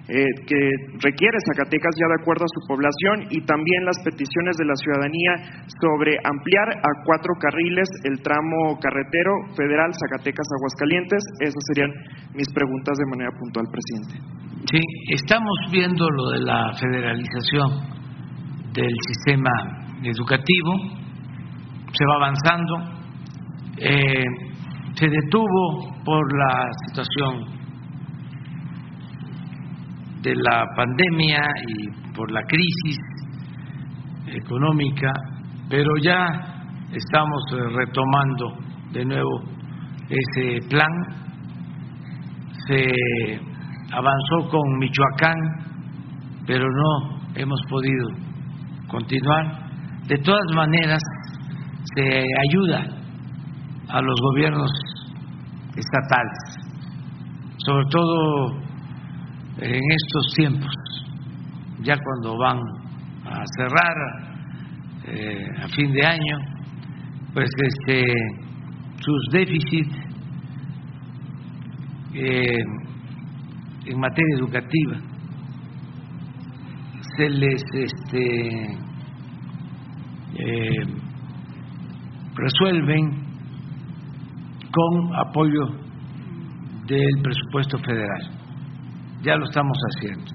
eh, que requiere Zacatecas ya de acuerdo a su población y también las peticiones de la ciudadanía sobre ampliar a cuatro carriles el tramo carretero federal Zacatecas-Aguascalientes. Esas serían mis preguntas de manera puntual, presidente. Sí, estamos viendo lo de la federalización del sistema educativo, se va avanzando eh, se detuvo por la situación de la pandemia y por la crisis económica, pero ya estamos eh, retomando de nuevo ese plan. Se avanzó con Michoacán, pero no hemos podido continuar. De todas maneras, se ayuda a los gobiernos estatales, sobre todo en estos tiempos, ya cuando van a cerrar eh, a fin de año, pues este, sus déficits eh, en materia educativa se les este, eh, resuelven con apoyo del presupuesto federal. Ya lo estamos haciendo.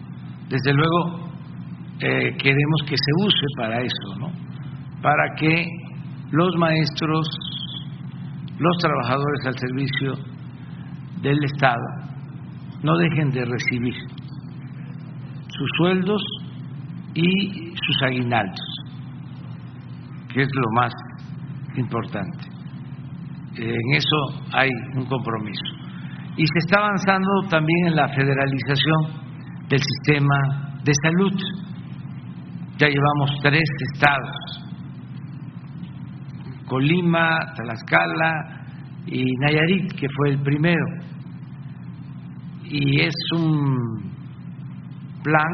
Desde luego, eh, queremos que se use para eso, ¿no? Para que los maestros, los trabajadores al servicio del Estado, no dejen de recibir sus sueldos y sus aguinaldos, que es lo más importante en eso hay un compromiso. Y se está avanzando también en la federalización del sistema de salud. Ya llevamos tres estados, Colima, Tlaxcala y Nayarit, que fue el primero. Y es un plan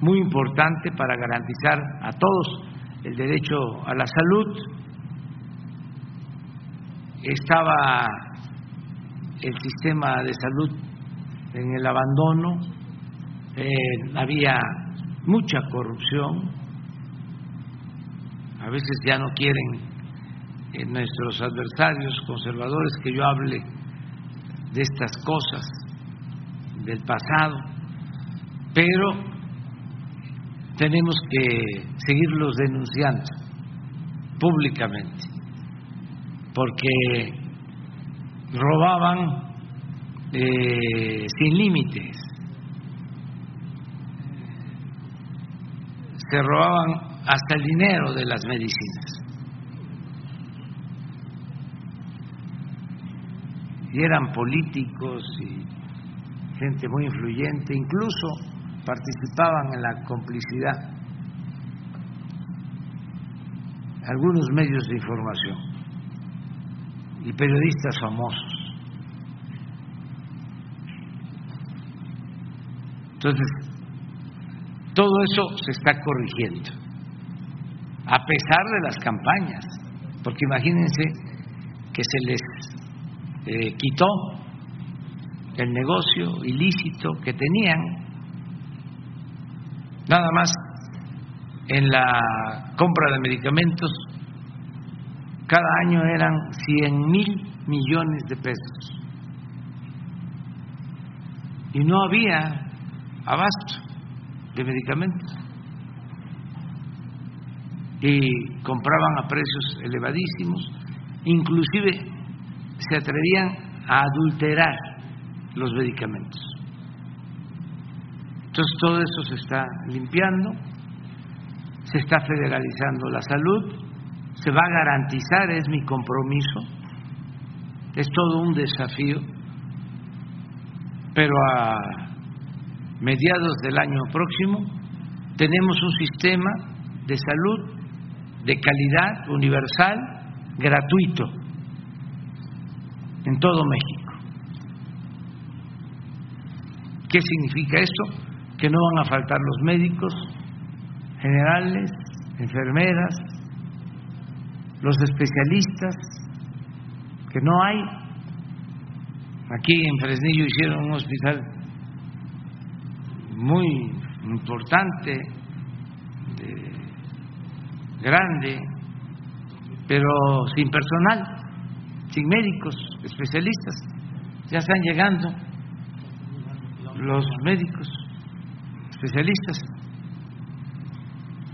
muy importante para garantizar a todos el derecho a la salud estaba el sistema de salud en el abandono, eh, había mucha corrupción, a veces ya no quieren eh, nuestros adversarios conservadores que yo hable de estas cosas del pasado, pero tenemos que seguirlos denunciando públicamente porque robaban eh, sin límites, se robaban hasta el dinero de las medicinas. Y eran políticos y gente muy influyente, incluso participaban en la complicidad. Algunos medios de información y periodistas famosos. Entonces, todo eso se está corrigiendo, a pesar de las campañas, porque imagínense que se les eh, quitó el negocio ilícito que tenían, nada más en la compra de medicamentos cada año eran 100 mil millones de pesos. Y no había abasto de medicamentos. Y compraban a precios elevadísimos, inclusive se atrevían a adulterar los medicamentos. Entonces todo eso se está limpiando, se está federalizando la salud, se va a garantizar, es mi compromiso, es todo un desafío pero a mediados del año próximo tenemos un sistema de salud de calidad universal, gratuito, en todo México. ¿Qué significa esto? Que no van a faltar los médicos generales, enfermeras, los especialistas, que no hay. Aquí en Fresnillo hicieron un hospital muy importante, grande, pero sin personal, sin médicos, especialistas. Ya están llegando los médicos, especialistas.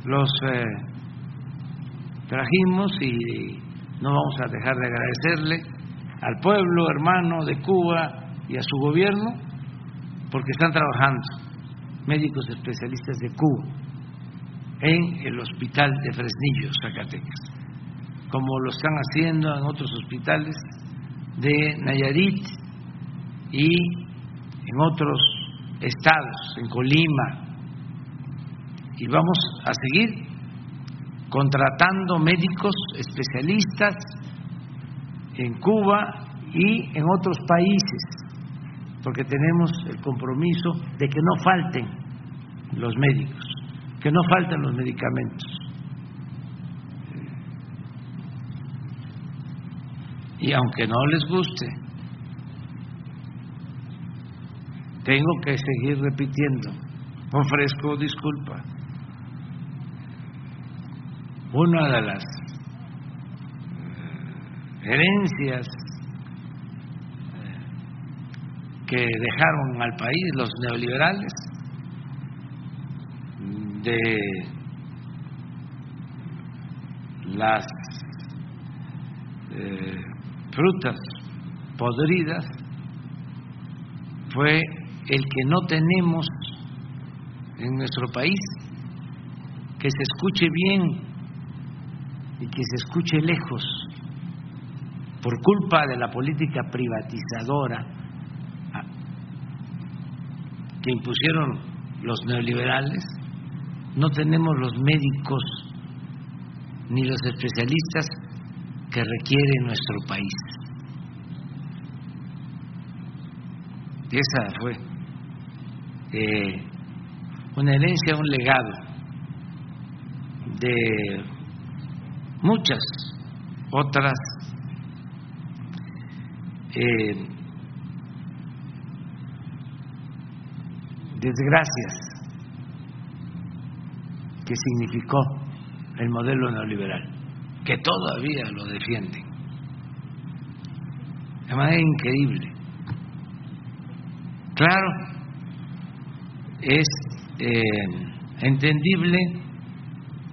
Los eh, trajimos y no vamos a dejar de agradecerle al pueblo hermano de Cuba y a su gobierno porque están trabajando médicos especialistas de Cuba en el hospital de Fresnillo, Zacatecas, como lo están haciendo en otros hospitales de Nayarit y en otros estados, en Colima. Y vamos a seguir contratando médicos especialistas en Cuba y en otros países, porque tenemos el compromiso de que no falten los médicos, que no falten los medicamentos. Y aunque no les guste, tengo que seguir repitiendo, ofrezco disculpa una de las eh, herencias eh, que dejaron al país los neoliberales de las eh, frutas podridas fue el que no tenemos en nuestro país que se escuche bien y que se escuche lejos por culpa de la política privatizadora ah, que impusieron los neoliberales, no tenemos los médicos ni los especialistas que requiere nuestro país. Y esa fue eh, una herencia, un legado de muchas otras eh, desgracias que significó el modelo neoliberal, que todavía lo defienden. De manera increíble. Claro, es eh, entendible,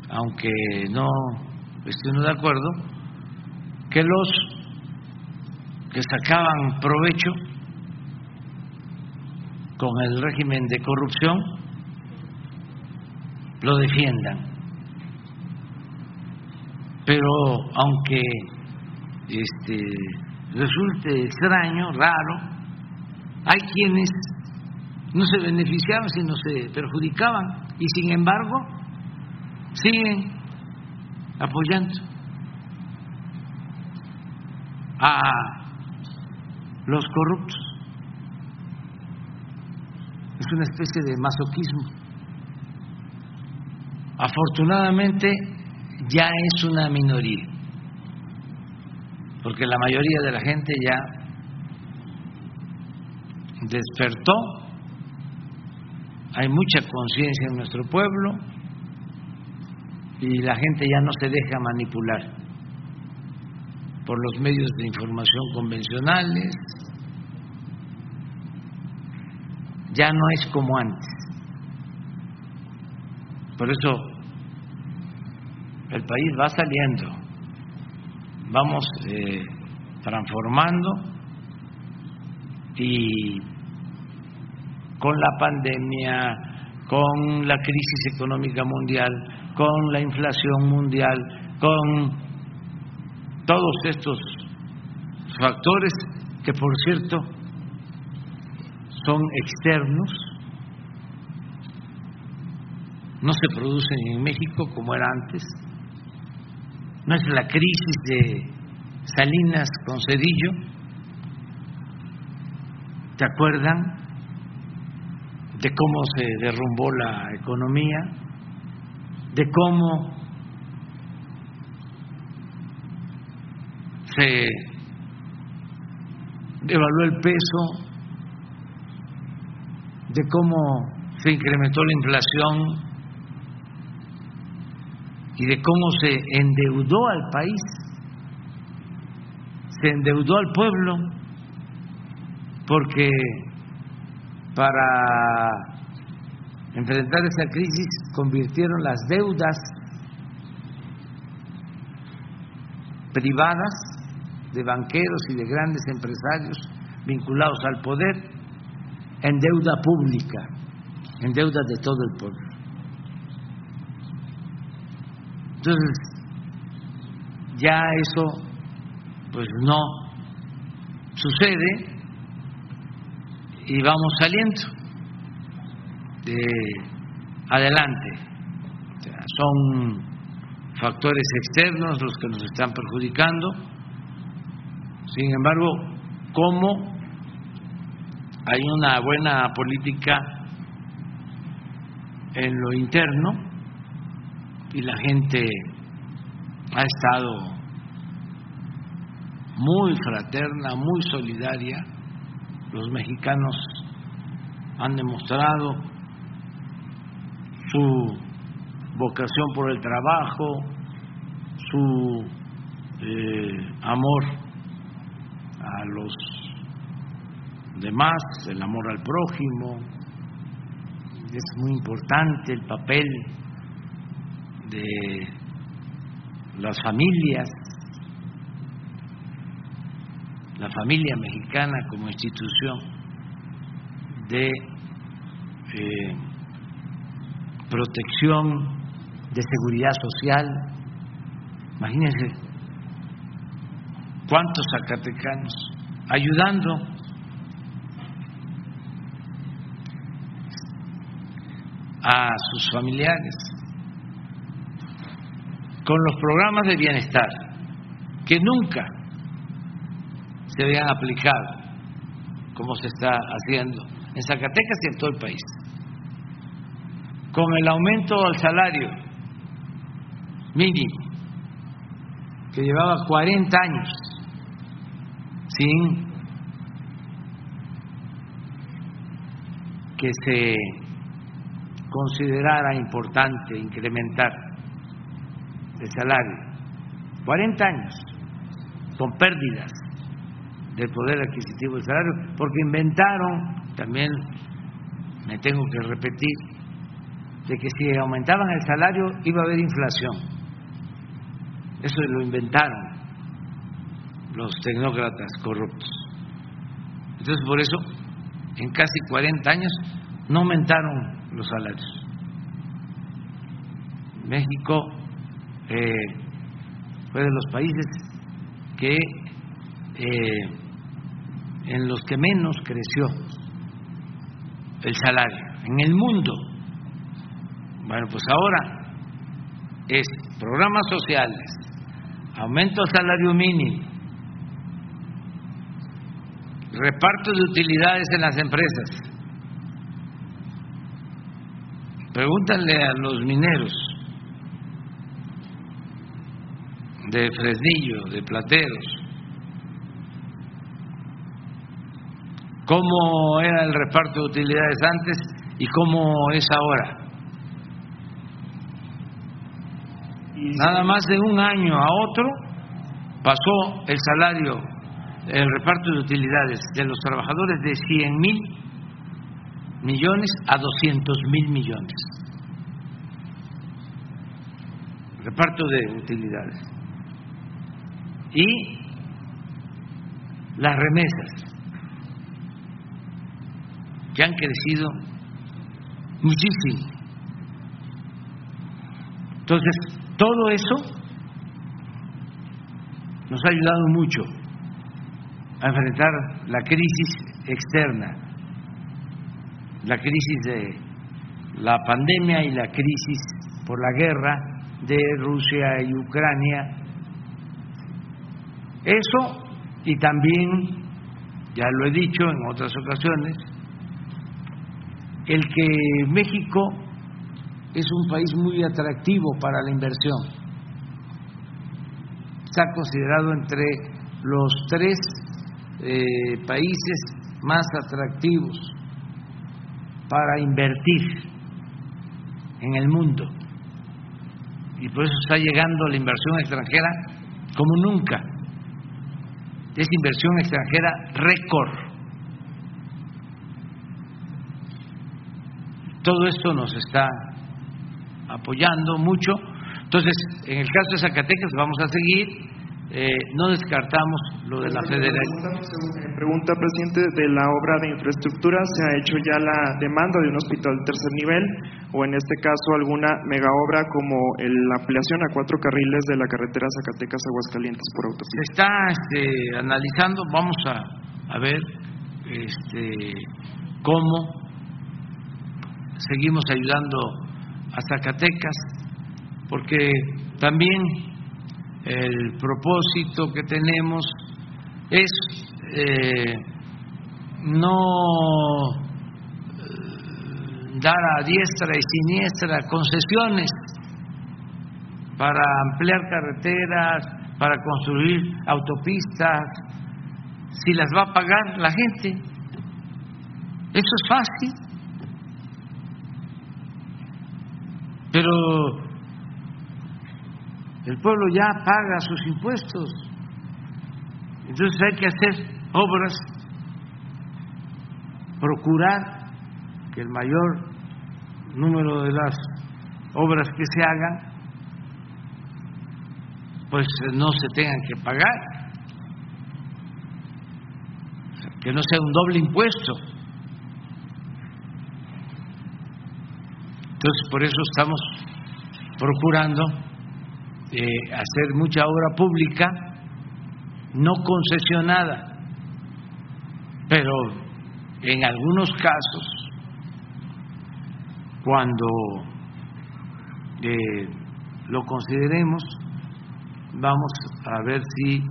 aunque no estoy de acuerdo, que los que sacaban provecho con el régimen de corrupción lo defiendan. Pero aunque este, resulte extraño, raro, hay quienes no se beneficiaban, sino se perjudicaban y sin embargo siguen apoyando a los corruptos. Es una especie de masoquismo. Afortunadamente ya es una minoría, porque la mayoría de la gente ya despertó, hay mucha conciencia en nuestro pueblo, y la gente ya no se deja manipular por los medios de información convencionales, ya no es como antes. Por eso el país va saliendo, vamos eh, transformando y con la pandemia, con la crisis económica mundial, con la inflación mundial, con todos estos factores que, por cierto, son externos, no se producen en México como era antes, no es la crisis de Salinas con Cedillo, ¿te acuerdan de cómo se derrumbó la economía? De cómo se devaluó el peso, de cómo se incrementó la inflación y de cómo se endeudó al país, se endeudó al pueblo, porque para enfrentar esa crisis convirtieron las deudas privadas de banqueros y de grandes empresarios vinculados al poder en deuda pública, en deuda de todo el pueblo. Entonces, ya eso pues no sucede y vamos saliendo de adelante. son factores externos los que nos están perjudicando. Sin embargo, como hay una buena política en lo interno y la gente ha estado muy fraterna, muy solidaria, los mexicanos han demostrado su vocación por el trabajo, su eh, amor a los demás, el amor al prójimo. Es muy importante el papel de las familias, la familia mexicana como institución de eh, protección, de seguridad social. Imagínense cuántos zacatecanos ayudando a sus familiares con los programas de bienestar que nunca se habían aplicado como se está haciendo en Zacatecas y en todo el país con el aumento al salario mínimo, que llevaba 40 años sin que se considerara importante incrementar el salario. 40 años con pérdidas del poder adquisitivo del salario, porque inventaron, también me tengo que repetir, de que si aumentaban el salario iba a haber inflación. Eso lo inventaron los tecnócratas corruptos. Entonces, por eso, en casi 40 años no aumentaron los salarios. México eh, fue de los países que eh, en los que menos creció el salario en el mundo bueno, pues ahora es programas sociales, aumento del salario mínimo, reparto de utilidades en las empresas. Pregúntale a los mineros de Fresnillo, de Plateros, cómo era el reparto de utilidades antes y cómo es ahora. Nada más de un año a otro pasó el salario, el reparto de utilidades de los trabajadores de 100 mil millones a 200 mil millones. Reparto de utilidades. Y las remesas, que han crecido muchísimo. Entonces, todo eso nos ha ayudado mucho a enfrentar la crisis externa la crisis de la pandemia y la crisis por la guerra de Rusia y Ucrania. Eso y también, ya lo he dicho en otras ocasiones, el que México es un país muy atractivo para la inversión. Está considerado entre los tres eh, países más atractivos para invertir en el mundo. Y por eso está llegando la inversión extranjera como nunca. Es inversión extranjera récord. Todo esto nos está apoyando mucho. Entonces, en el caso de Zacatecas vamos a seguir, eh, no descartamos lo de la federación. Pregunta, presidente, de la obra de infraestructura, ¿se ha hecho ya la demanda de un hospital de tercer nivel o en este caso alguna mega obra como la ampliación a cuatro carriles de la carretera Zacatecas-Aguascalientes por autopista? Se está este, analizando, vamos a, a ver este, cómo seguimos ayudando a Zacatecas, porque también el propósito que tenemos es eh, no eh, dar a diestra y siniestra concesiones para ampliar carreteras, para construir autopistas, si las va a pagar la gente. Eso es fácil. Pero el pueblo ya paga sus impuestos. Entonces hay que hacer obras, procurar que el mayor número de las obras que se hagan pues no se tengan que pagar, que no sea un doble impuesto. Entonces, por eso estamos procurando eh, hacer mucha obra pública no concesionada, pero en algunos casos, cuando eh, lo consideremos, vamos a ver si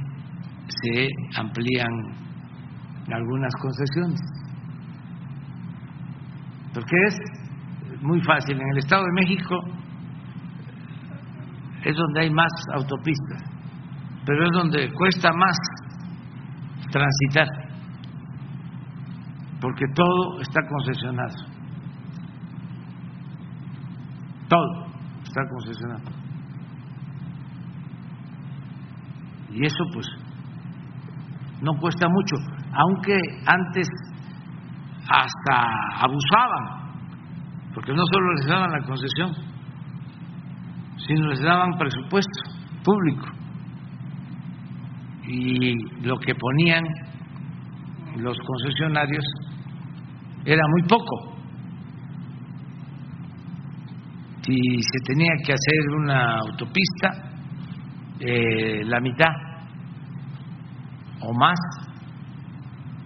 se amplían algunas concesiones. Porque es muy fácil. En el Estado de México es donde hay más autopistas, pero es donde cuesta más transitar, porque todo está concesionado. Todo está concesionado. Y eso pues no cuesta mucho, aunque antes hasta abusaban porque no solo les daban la concesión, sino les daban presupuesto público. Y lo que ponían los concesionarios era muy poco. Si se tenía que hacer una autopista, eh, la mitad o más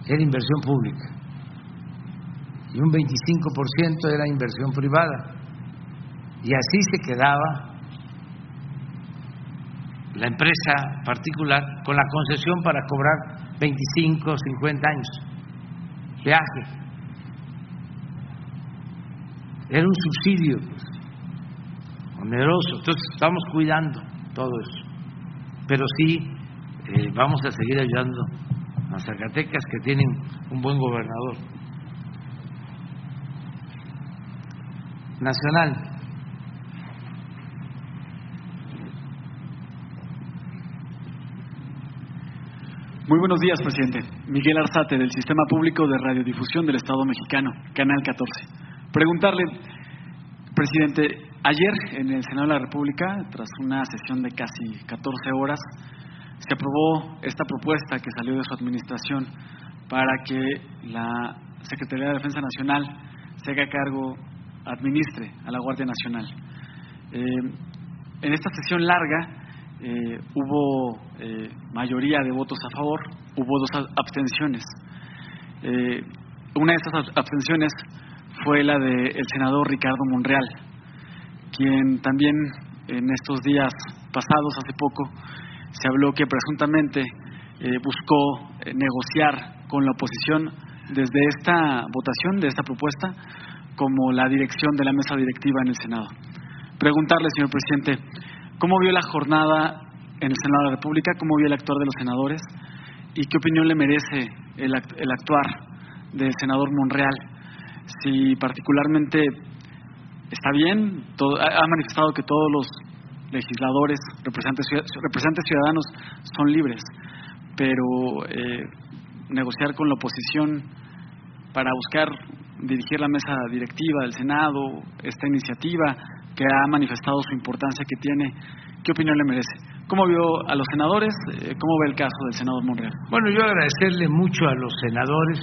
era inversión pública y un 25% era inversión privada. Y así se quedaba la empresa particular con la concesión para cobrar 25 o 50 años. Viaje. Era un subsidio oneroso. Entonces estamos cuidando todo eso. Pero sí eh, vamos a seguir ayudando a Zacatecas que tienen un buen gobernador. Nacional. Muy buenos días, presidente. Miguel Arzate, del Sistema Público de Radiodifusión del Estado Mexicano, Canal 14. Preguntarle, presidente, ayer en el Senado de la República, tras una sesión de casi 14 horas, se aprobó esta propuesta que salió de su administración para que la Secretaría de Defensa Nacional se haga cargo administre a la Guardia Nacional. Eh, en esta sesión larga eh, hubo eh, mayoría de votos a favor, hubo dos abstenciones. una de esas abstenciones fue la del senador Ricardo Monreal, quien también en estos días pasados, hace poco, se habló que presuntamente buscó negociar con la oposición desde esta votación, de esta propuesta, como la dirección de la mesa directiva en el Senado. Preguntarle, señor presidente, ¿cómo vio la jornada en el Senado de la República? ¿Cómo vio el actuar de los senadores? ¿Y qué opinión le merece el, el actuar del senador Monreal? Si particularmente está bien, ha manifestado que todos los legisladores, representantes, representantes ciudadanos son libres, pero eh, negociar con la oposición para buscar dirigir la mesa directiva del Senado, esta iniciativa que ha manifestado su importancia que tiene, ¿qué opinión le merece? ¿Cómo vio a los senadores? Eh, ¿Cómo ve el caso del senador Monreal? Bueno, yo agradecerle mucho a los senadores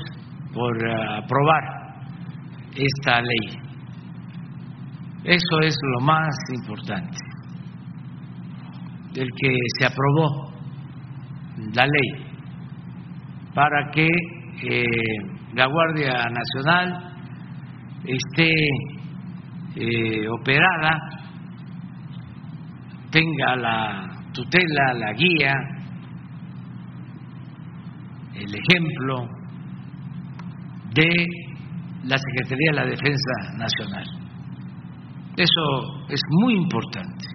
por eh, aprobar esta ley. Eso es lo más importante. El que se aprobó la ley para que eh, la Guardia Nacional esté eh, operada, tenga la tutela, la guía, el ejemplo de la Secretaría de la Defensa Nacional. Eso es muy importante,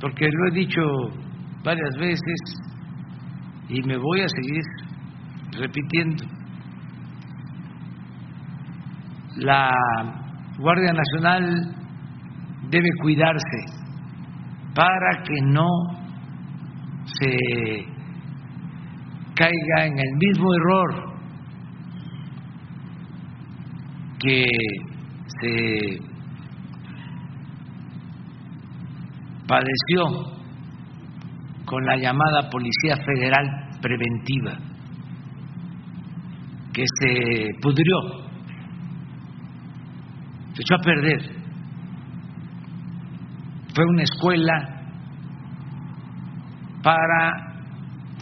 porque lo he dicho varias veces y me voy a seguir repitiendo. La Guardia Nacional debe cuidarse para que no se caiga en el mismo error que se padeció con la llamada Policía Federal Preventiva, que se pudrió, se echó a perder. Fue una escuela para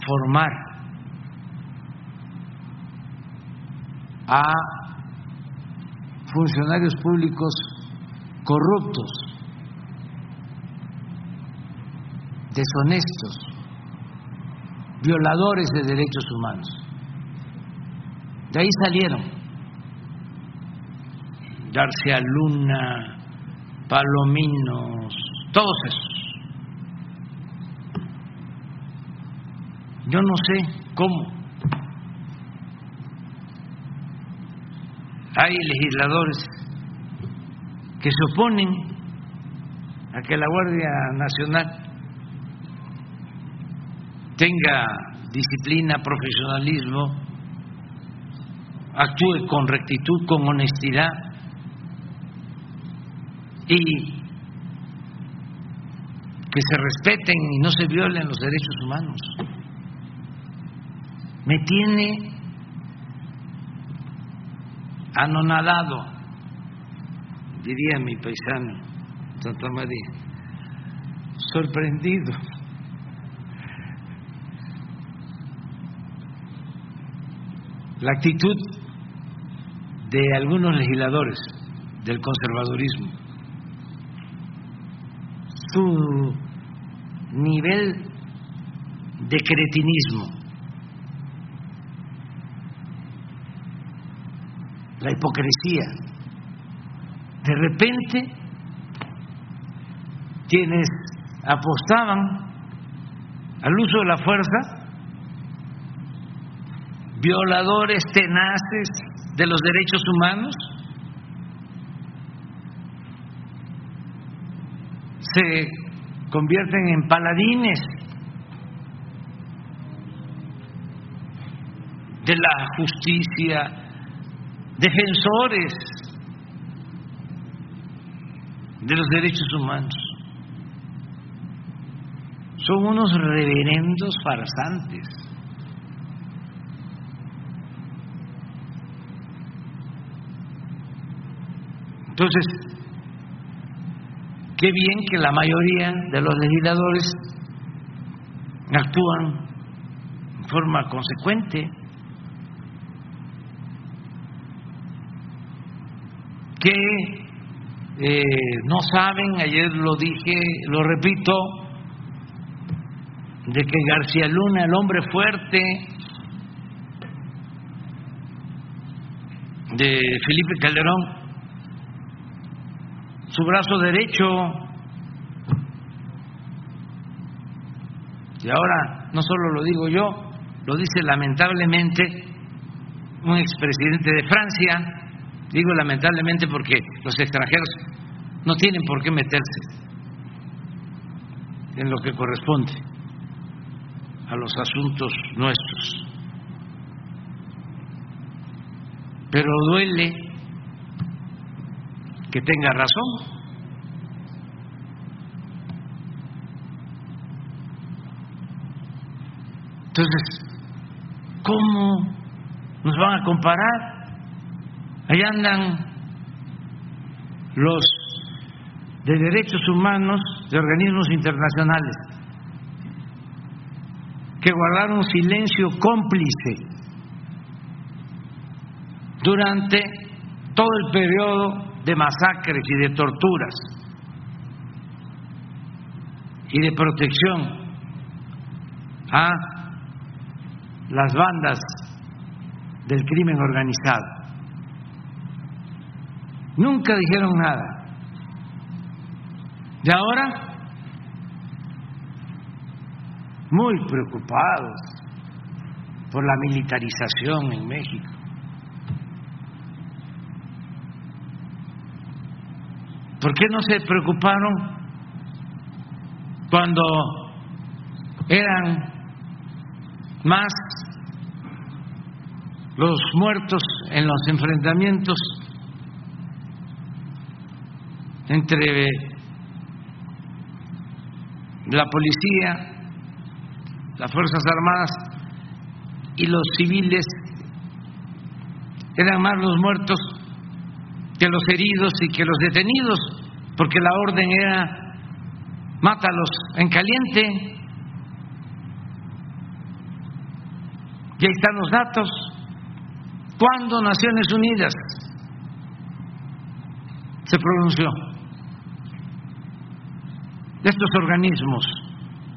formar a funcionarios públicos corruptos, deshonestos, violadores de derechos humanos. De ahí salieron García Luna, Palominos, todos esos. Yo no sé cómo. Hay legisladores que se oponen a que la Guardia Nacional tenga disciplina, profesionalismo, actúe con rectitud, con honestidad y que se respeten y no se violen los derechos humanos. Me tiene anonadado, diría mi paisano Santa María, sorprendido la actitud de algunos legisladores del conservadurismo, su nivel de cretinismo, la hipocresía. De repente, quienes apostaban al uso de la fuerza violadores tenaces de los derechos humanos, se convierten en paladines de la justicia, defensores de los derechos humanos. Son unos reverendos farsantes. Entonces, qué bien que la mayoría de los legisladores actúan en forma consecuente. que eh, no saben, ayer lo dije, lo repito, de que García Luna, el hombre fuerte de Felipe Calderón, su brazo derecho, y ahora no solo lo digo yo, lo dice lamentablemente un expresidente de Francia, digo lamentablemente porque los extranjeros no tienen por qué meterse en lo que corresponde a los asuntos nuestros. Pero duele que tenga razón. Entonces, ¿cómo nos van a comparar? Ahí andan los de derechos humanos de organismos internacionales que guardaron silencio cómplice durante todo el periodo de masacres y de torturas y de protección a las bandas del crimen organizado. Nunca dijeron nada. Y ahora, muy preocupados por la militarización en México. ¿Por qué no se preocuparon cuando eran más los muertos en los enfrentamientos entre la policía, las Fuerzas Armadas y los civiles, eran más los muertos que los heridos y que los detenidos, porque la orden era mátalos en caliente. Y ahí están los datos. ¿Cuándo Naciones Unidas se pronunció? Estos organismos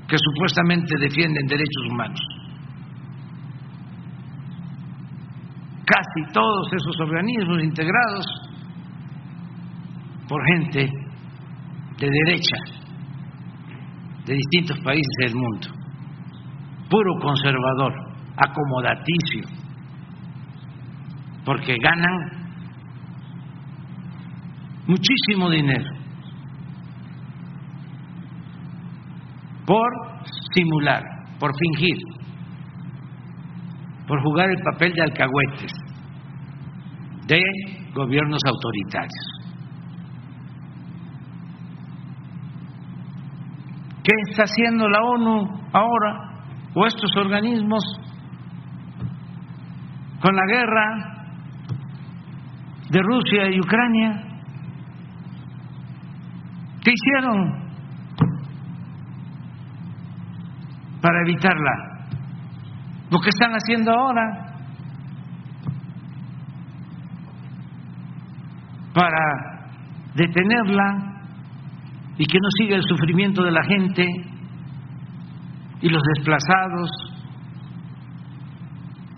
que supuestamente defienden derechos humanos. Casi todos esos organismos integrados por gente de derecha de distintos países del mundo, puro conservador, acomodaticio, porque ganan muchísimo dinero por simular, por fingir, por jugar el papel de alcahuetes de gobiernos autoritarios. ¿Qué está haciendo la ONU ahora o estos organismos con la guerra de Rusia y Ucrania? ¿Qué hicieron para evitarla? Lo que están haciendo ahora para detenerla y que no siga el sufrimiento de la gente y los desplazados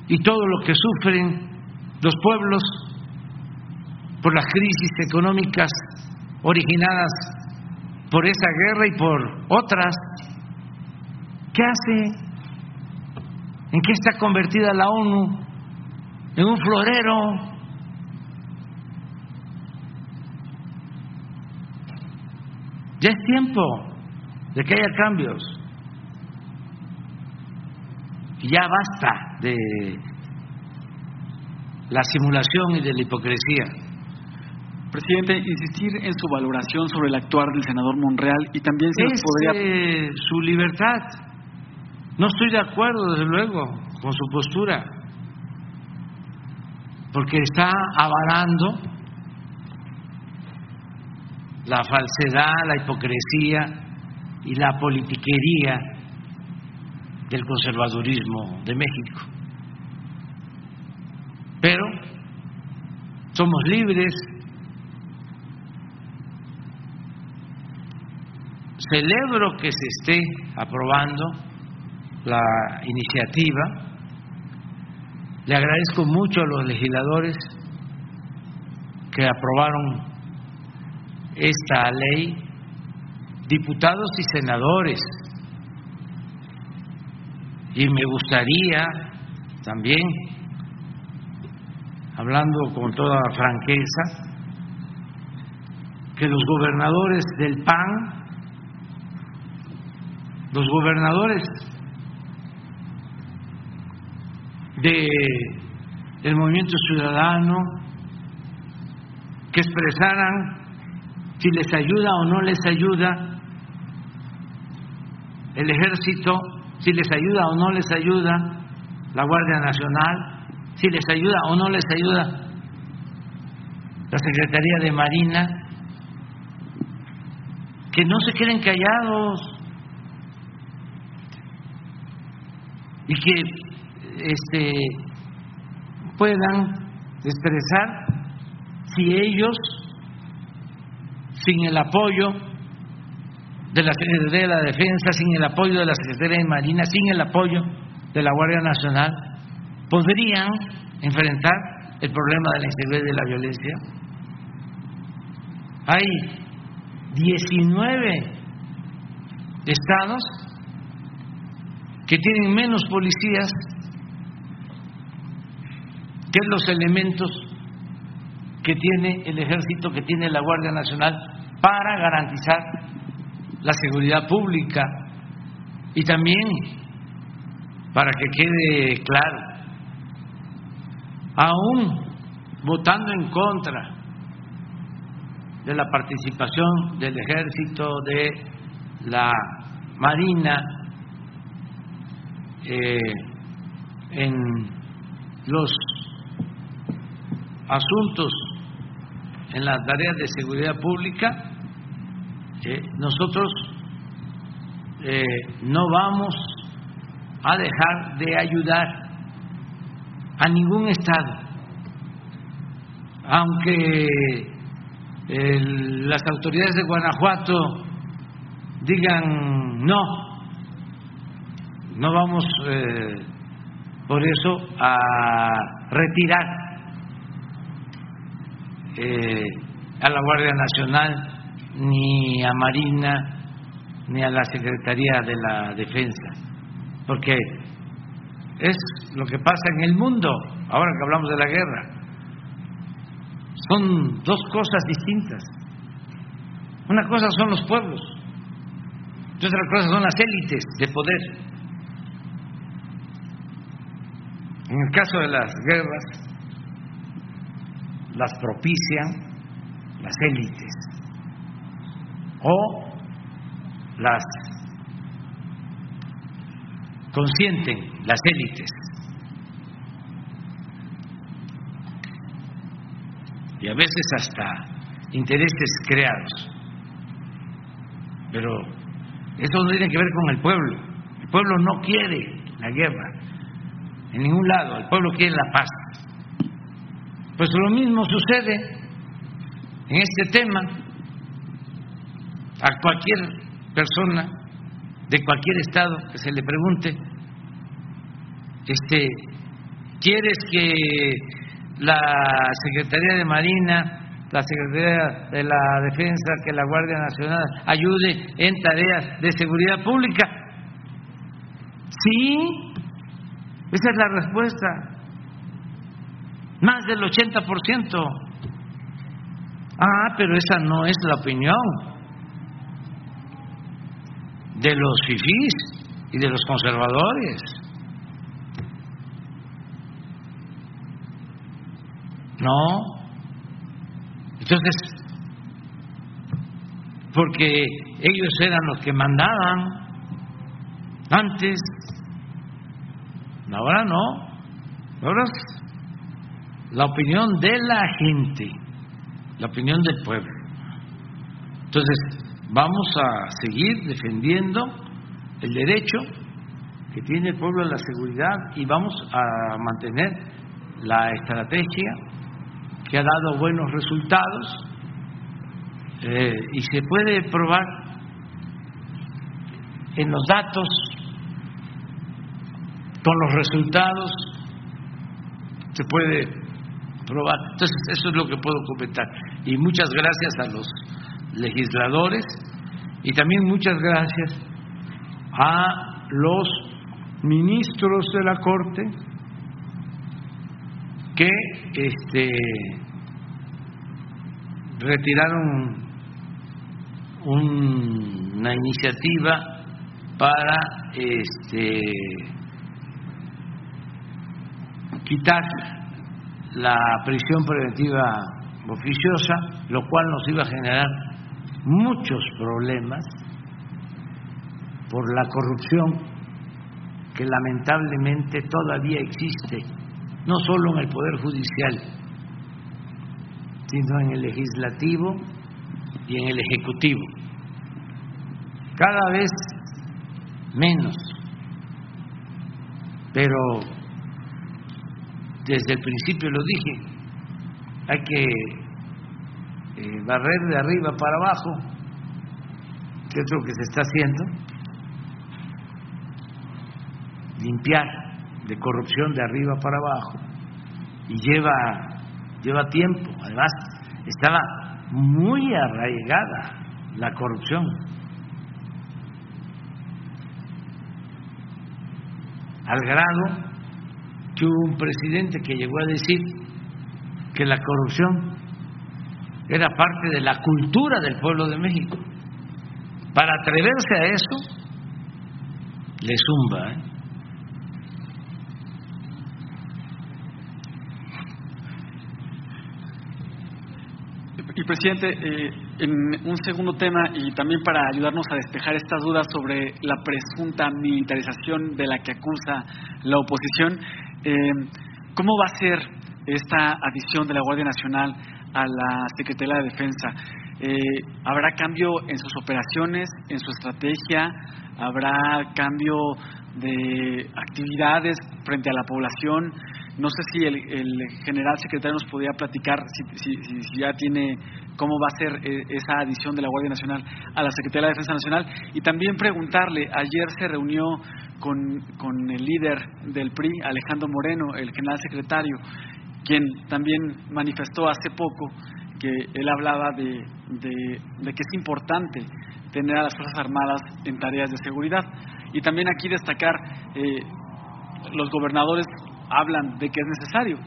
y todo lo que sufren los pueblos por las crisis económicas originadas por esa guerra y por otras. ¿Qué hace? ¿En qué está convertida la ONU? En un florero Ya es tiempo de que haya cambios. Y ya basta de la simulación y de la hipocresía. Presidente, insistir en su valoración sobre el actuar del senador Monreal y también si es podría... su libertad. No estoy de acuerdo, desde luego, con su postura, porque está avalando la falsedad, la hipocresía y la politiquería del conservadurismo de México. Pero somos libres, celebro que se esté aprobando la iniciativa, le agradezco mucho a los legisladores que aprobaron esta ley, diputados y senadores. Y me gustaría también, hablando con toda franqueza, que los gobernadores del PAN, los gobernadores de el movimiento ciudadano que expresaran si les ayuda o no les ayuda el ejército, si les ayuda o no les ayuda la Guardia Nacional, si les ayuda o no les ayuda la Secretaría de Marina, que no se queden callados y que este, puedan expresar si ellos, sin el apoyo de la Secretaría de la Defensa, sin el apoyo de la Secretaría de Marina, sin el apoyo de la Guardia Nacional, podrían enfrentar el problema de la inseguridad y de la violencia. Hay 19 estados que tienen menos policías que los elementos que tiene el ejército, que tiene la Guardia Nacional para garantizar la seguridad pública y también para que quede claro, aún votando en contra de la participación del ejército, de la marina, eh, en los asuntos, en las tareas de seguridad pública, nosotros eh, no vamos a dejar de ayudar a ningún Estado, aunque las autoridades de Guanajuato digan no, no vamos eh, por eso a retirar eh, a la Guardia Nacional ni a Marina ni a la Secretaría de la Defensa, porque es lo que pasa en el mundo, ahora que hablamos de la guerra. Son dos cosas distintas. Una cosa son los pueblos y otra cosa son las élites de poder. En el caso de las guerras, las propician las élites o las consienten las élites. Y a veces hasta intereses creados. Pero eso no tiene que ver con el pueblo. El pueblo no quiere la guerra en ningún lado. El pueblo quiere la paz. Pues lo mismo sucede en este tema a cualquier persona de cualquier estado que se le pregunte, este, ¿quieres que la Secretaría de Marina, la Secretaría de la Defensa, que la Guardia Nacional ayude en tareas de seguridad pública? Sí, esa es la respuesta. Más del 80%. Ah, pero esa no es la opinión de los fifís y de los conservadores. No. Entonces, porque ellos eran los que mandaban antes, ahora no, ahora es la opinión de la gente, la opinión del pueblo. Entonces, vamos a seguir defendiendo el derecho que tiene el pueblo a la seguridad y vamos a mantener la estrategia que ha dado buenos resultados eh, y se puede probar en los datos, con los resultados, se puede probar. Entonces, eso es lo que puedo comentar. Y muchas gracias a los legisladores y también muchas gracias a los ministros de la Corte que este, retiraron una iniciativa para este, quitar la prisión preventiva oficiosa, lo cual nos iba a generar muchos problemas por la corrupción que lamentablemente todavía existe, no solo en el Poder Judicial, sino en el legislativo y en el ejecutivo. Cada vez menos, pero desde el principio lo dije, hay que eh, barrer de arriba para abajo, que es lo que se está haciendo, limpiar de corrupción de arriba para abajo, y lleva, lleva tiempo, además estaba muy arraigada la corrupción. Al grado que hubo un presidente que llegó a decir que la corrupción era parte de la cultura del pueblo de México. Para atreverse a eso, le zumba. ¿eh? Y presidente, eh, en un segundo tema y también para ayudarnos a despejar estas dudas sobre la presunta militarización de la que acusa la oposición, eh, ¿cómo va a ser esta adición de la Guardia Nacional a la Secretaría de Defensa? Eh, ¿Habrá cambio en sus operaciones, en su estrategia? ¿Habrá cambio de actividades frente a la población? No sé si el, general secretario nos podría platicar si, ya tiene cómo va a ser eh, esa adición de la Guardia Nacional a la Secretaría de Defensa Nacional y también preguntarle, ayer se reunió con, con el líder del PRI, Alejandro Moreno, el general secretario, quien también manifestó hace poco que él hablaba de, de, que es importante tener a las Fuerzas Armadas en tareas de seguridad. Y también aquí destacar, eh, los gobernadores hablan de que es necesario.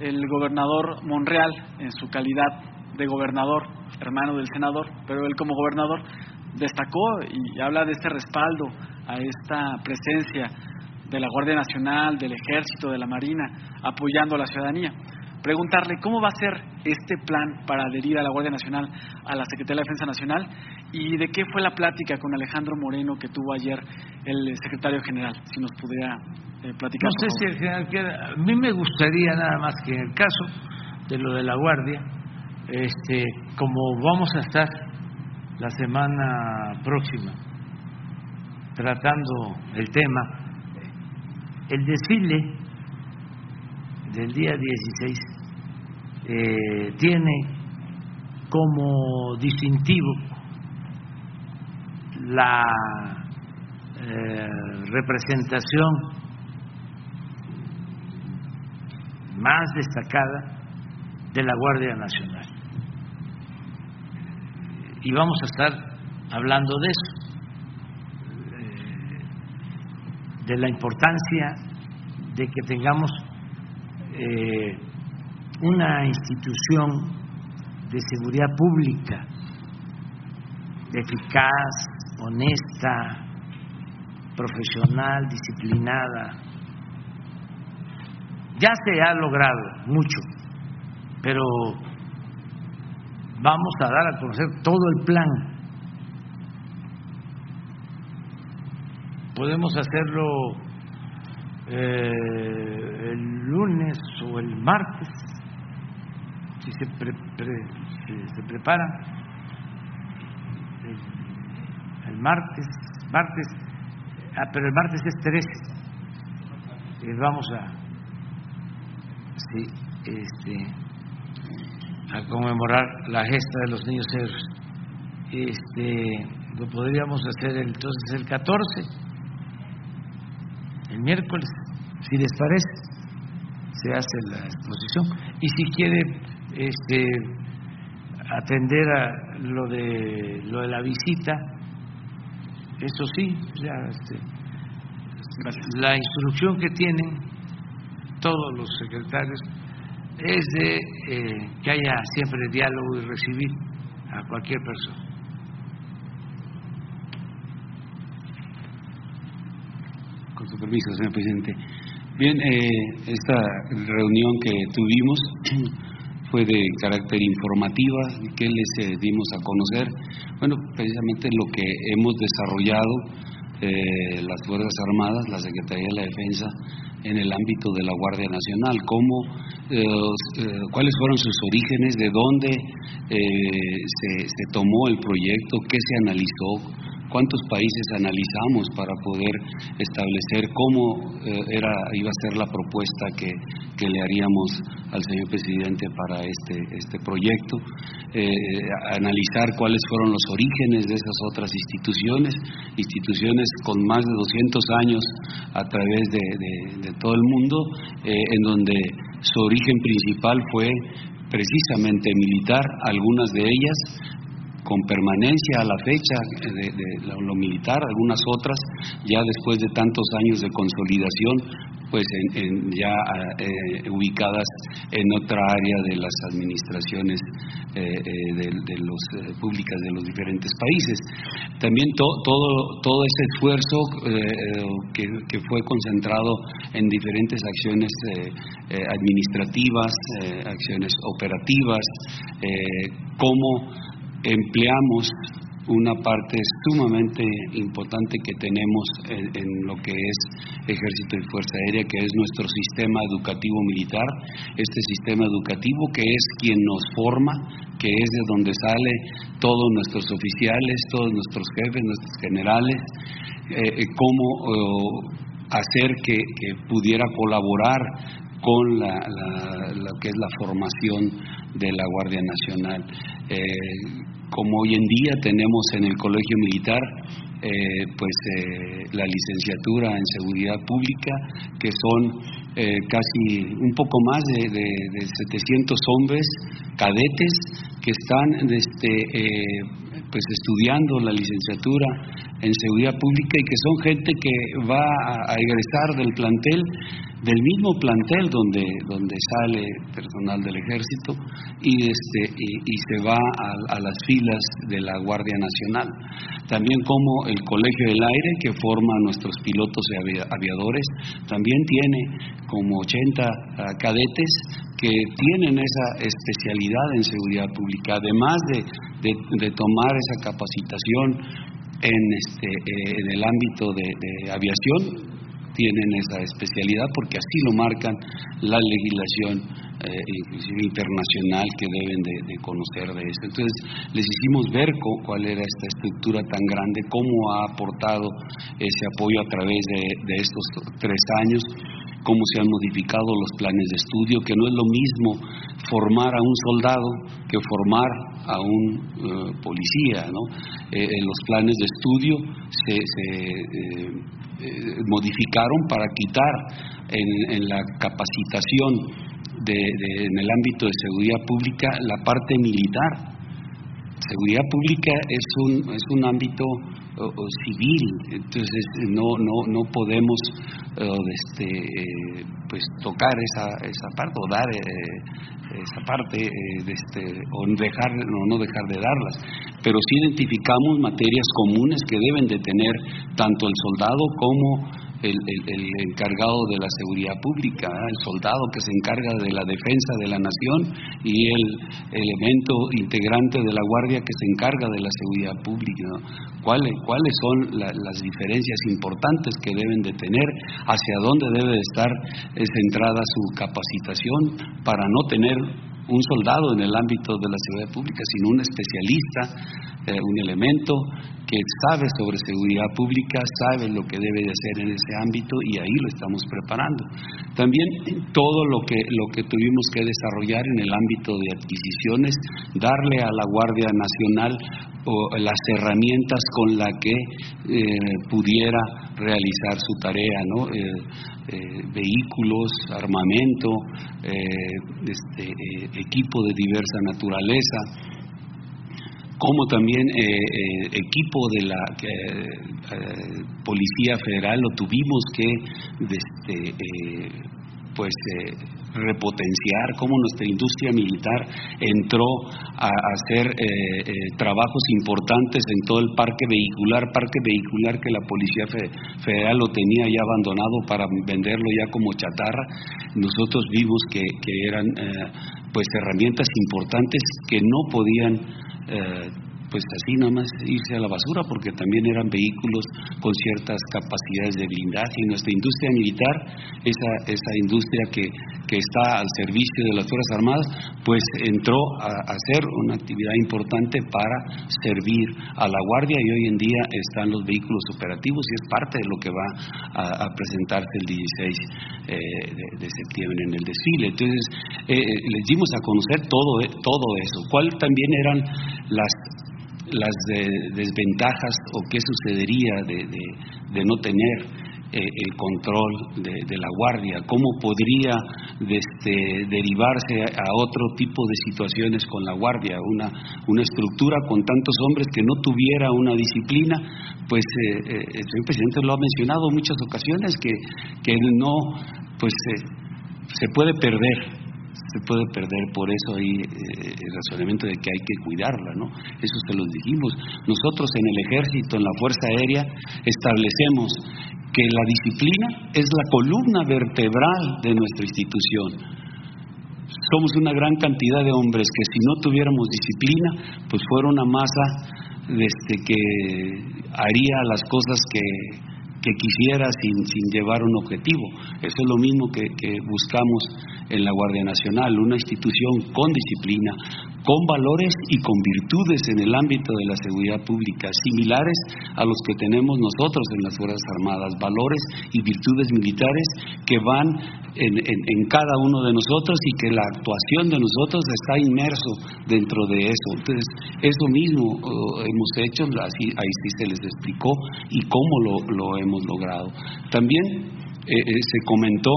El gobernador Monreal, en su calidad de gobernador, hermano del senador, pero él como gobernador destacó y habla de este respaldo a esta presencia de la Guardia Nacional, del Ejército, de la Marina, apoyando a la ciudadanía. Preguntarle cómo va a ser este plan para adherir a la Guardia Nacional a la Secretaría de Defensa Nacional y de qué fue la plática con Alejandro Moreno que tuvo ayer el secretario general, si nos pudiera eh, platicar. No sé si el general quiera, a mí me gustaría nada más que en el caso de lo de la Guardia, este, como vamos a estar la semana próxima tratando el tema, el desfile del día 16 eh, tiene como distintivo la eh, representación más destacada de la Guardia Nacional. Y vamos a estar hablando de eso, eh, de la importancia de que tengamos eh, una institución de seguridad pública eficaz, honesta, profesional, disciplinada. Ya se ha logrado mucho, pero vamos a dar a conocer todo el plan. Podemos hacerlo eh, el lunes o el martes, si se, si se prepara. El, martes, martes, ah, pero el martes es 13, y vamos a, este, a conmemorar la gesta de los niños héroes. Este, lo podríamos hacer entonces el 14, el miércoles, si les parece, se hace la exposición. Y si quiere este, atender a lo de, lo de la visita, eso sí, ya, este, la instrucción que tienen todos los secretarios es de eh, que haya siempre diálogo y recibir a cualquier persona. Con su permiso, señor presidente. Bien, eh, esta reunión que tuvimos fue de carácter informativa, que les eh, dimos a conocer, bueno, precisamente lo que hemos desarrollado eh, las Fuerzas Armadas, la Secretaría de la Defensa, en el ámbito de la Guardia Nacional, cómo, eh, cuáles fueron sus orígenes, de dónde se tomó el proyecto, qué se analizó, cuántos países analizamos para poder establecer cómo eh, era, iba a ser la propuesta que, le haríamos al señor presidente para este, este proyecto, eh, analizar cuáles fueron los orígenes de esas otras instituciones, instituciones con más de 200 años a través de, todo el mundo, eh, en donde su origen principal fue precisamente militar, algunas de ellas con permanencia a la fecha de, lo, militar, algunas otras ya después de tantos años de consolidación, pues ya eh, ubicadas en otra área de las administraciones eh, eh, de, públicas de los diferentes países. También todo ese esfuerzo que, que, fue concentrado en diferentes acciones administrativas, acciones operativas, cómo empleamos una parte sumamente importante que tenemos en, lo que es Ejército y Fuerza Aérea, que es nuestro sistema educativo militar, este sistema educativo que es quien nos forma, que es de donde sale todos nuestros oficiales, todos nuestros jefes, nuestros generales, eh, eh, cómo eh, hacer que, pudiera colaborar con la, lo que es la formación de la Guardia Nacional como hoy en día tenemos en el Colegio Militar eh, pues eh, la licenciatura en seguridad pública que son eh, casi un poco más de, de, 700 hombres cadetes que están este, pues estudiando la licenciatura en seguridad pública y que son gente que va a egresar del plantel del mismo plantel donde, donde sale personal del ejército y, este, y, se va a, las filas de la Guardia Nacional. También como el Colegio del Aire, que forma nuestros pilotos y aviadores, también tiene como 80 ah, cadetes que tienen esa especialidad en seguridad pública, además de, tomar esa capacitación en, este, eh, en el ámbito de aviación, tienen esa especialidad porque así lo marcan la legislación eh, inclusive internacional que deben de, conocer de eso. Entonces les hicimos ver cuál era esta estructura tan grande, cómo ha aportado ese apoyo a través de, estos tres años cómo se han modificado los planes de estudio, que no es lo mismo formar a un soldado que formar a un eh, policía. ¿no? Eh, los planes de estudio se, se eh, modificaron para quitar en, la capacitación de, en el ámbito de seguridad pública la parte militar. Seguridad pública es un, es un ámbito civil, entonces no, no, no podemos este, eh, pues tocar esa, esa parte o dar eh, esa parte de este, o dejar o no dejar de darlas. Pero sí identificamos materias comunes que deben de tener tanto el soldado como el, encargado de la seguridad pública, el soldado que se encarga de la defensa de la nación y el elemento integrante de la guardia que se encarga de la seguridad pública. ¿Cuáles, ¿Cuáles son las diferencias importantes que deben de tener? ¿Hacia dónde debe de estar eh, centrada su capacitación para no tener un soldado en el ámbito de la seguridad pública, sino un especialista, eh, un elemento que sabe sobre seguridad pública, sabe lo que debe de hacer en ese ámbito y ahí lo estamos preparando. También todo lo que, lo que tuvimos que desarrollar en el ámbito de adquisiciones, darle a la Guardia Nacional las herramientas con las que eh, pudiera realizar su tarea, ¿no? Eh, eh, vehículos, armamento, este, equipo de diversa naturaleza, como también eh, eh, equipo de la eh, Policía Federal lo tuvimos que este, pues repotenciar, cómo nuestra industria militar entró a hacer trabajos importantes en todo el parque vehicular, parque vehicular que la Policía Federal lo tenía ya abandonado para venderlo ya como chatarra. Nosotros vimos que, eran pues herramientas importantes que no podían eh, pues así nada más irse a la basura porque también eran vehículos con ciertas capacidades de blindaje. Y nuestra industria militar, esa, esa industria que, que está al servicio de las Fuerzas Armadas, pues entró a, hacer una actividad importante para servir a la Guardia. Y hoy en día están los vehículos operativos y es parte de lo que va a, presentarse el 16 eh, de, septiembre en el desfile. Entonces, eh, les dimos a conocer todo, todo eso, cuál también eran las las desventajas o qué sucedería de, no tener eh, el control de, la guardia, cómo podría este, derivarse a otro tipo de situaciones con la guardia, una, una estructura con tantos hombres que no tuviera una disciplina, pues eh, eh, el señor presidente lo ha mencionado en muchas ocasiones, que, que no, pues se puede perder se puede perder, por eso hay eh, el razonamiento de que hay que cuidarla, ¿no? Eso se lo dijimos. Nosotros en el ejército, en la Fuerza Aérea, establecemos que la disciplina es la columna vertebral de nuestra institución. Somos una gran cantidad de hombres que si no tuviéramos disciplina, pues fuera una masa este, que haría las cosas que, quisiera sin, sin, llevar un objetivo. Eso es lo mismo que, que buscamos en la Guardia Nacional, una institución con disciplina, con valores y con virtudes en el ámbito de la seguridad pública, similares a los que tenemos nosotros en las Fuerzas Armadas, valores y virtudes militares que van en, cada uno de nosotros y que la actuación de nosotros está inmerso dentro de eso. Entonces, eso mismo uh, hemos hecho, ahí sí se les explicó y cómo lo, hemos logrado. También eh, eh, se comentó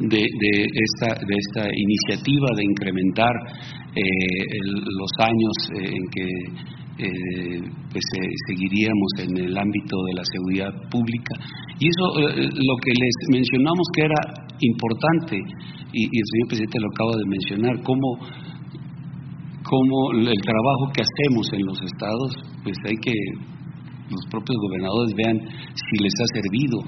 de, esta, de esta iniciativa de incrementar eh, los años eh, en que eh, pues, seguiríamos en el ámbito de la seguridad pública. Y eso, lo que les mencionamos que era importante, y, el señor presidente lo acaba de mencionar, cómo, cómo el trabajo que hacemos en los estados, pues hay que los propios gobernadores vean si les ha servido,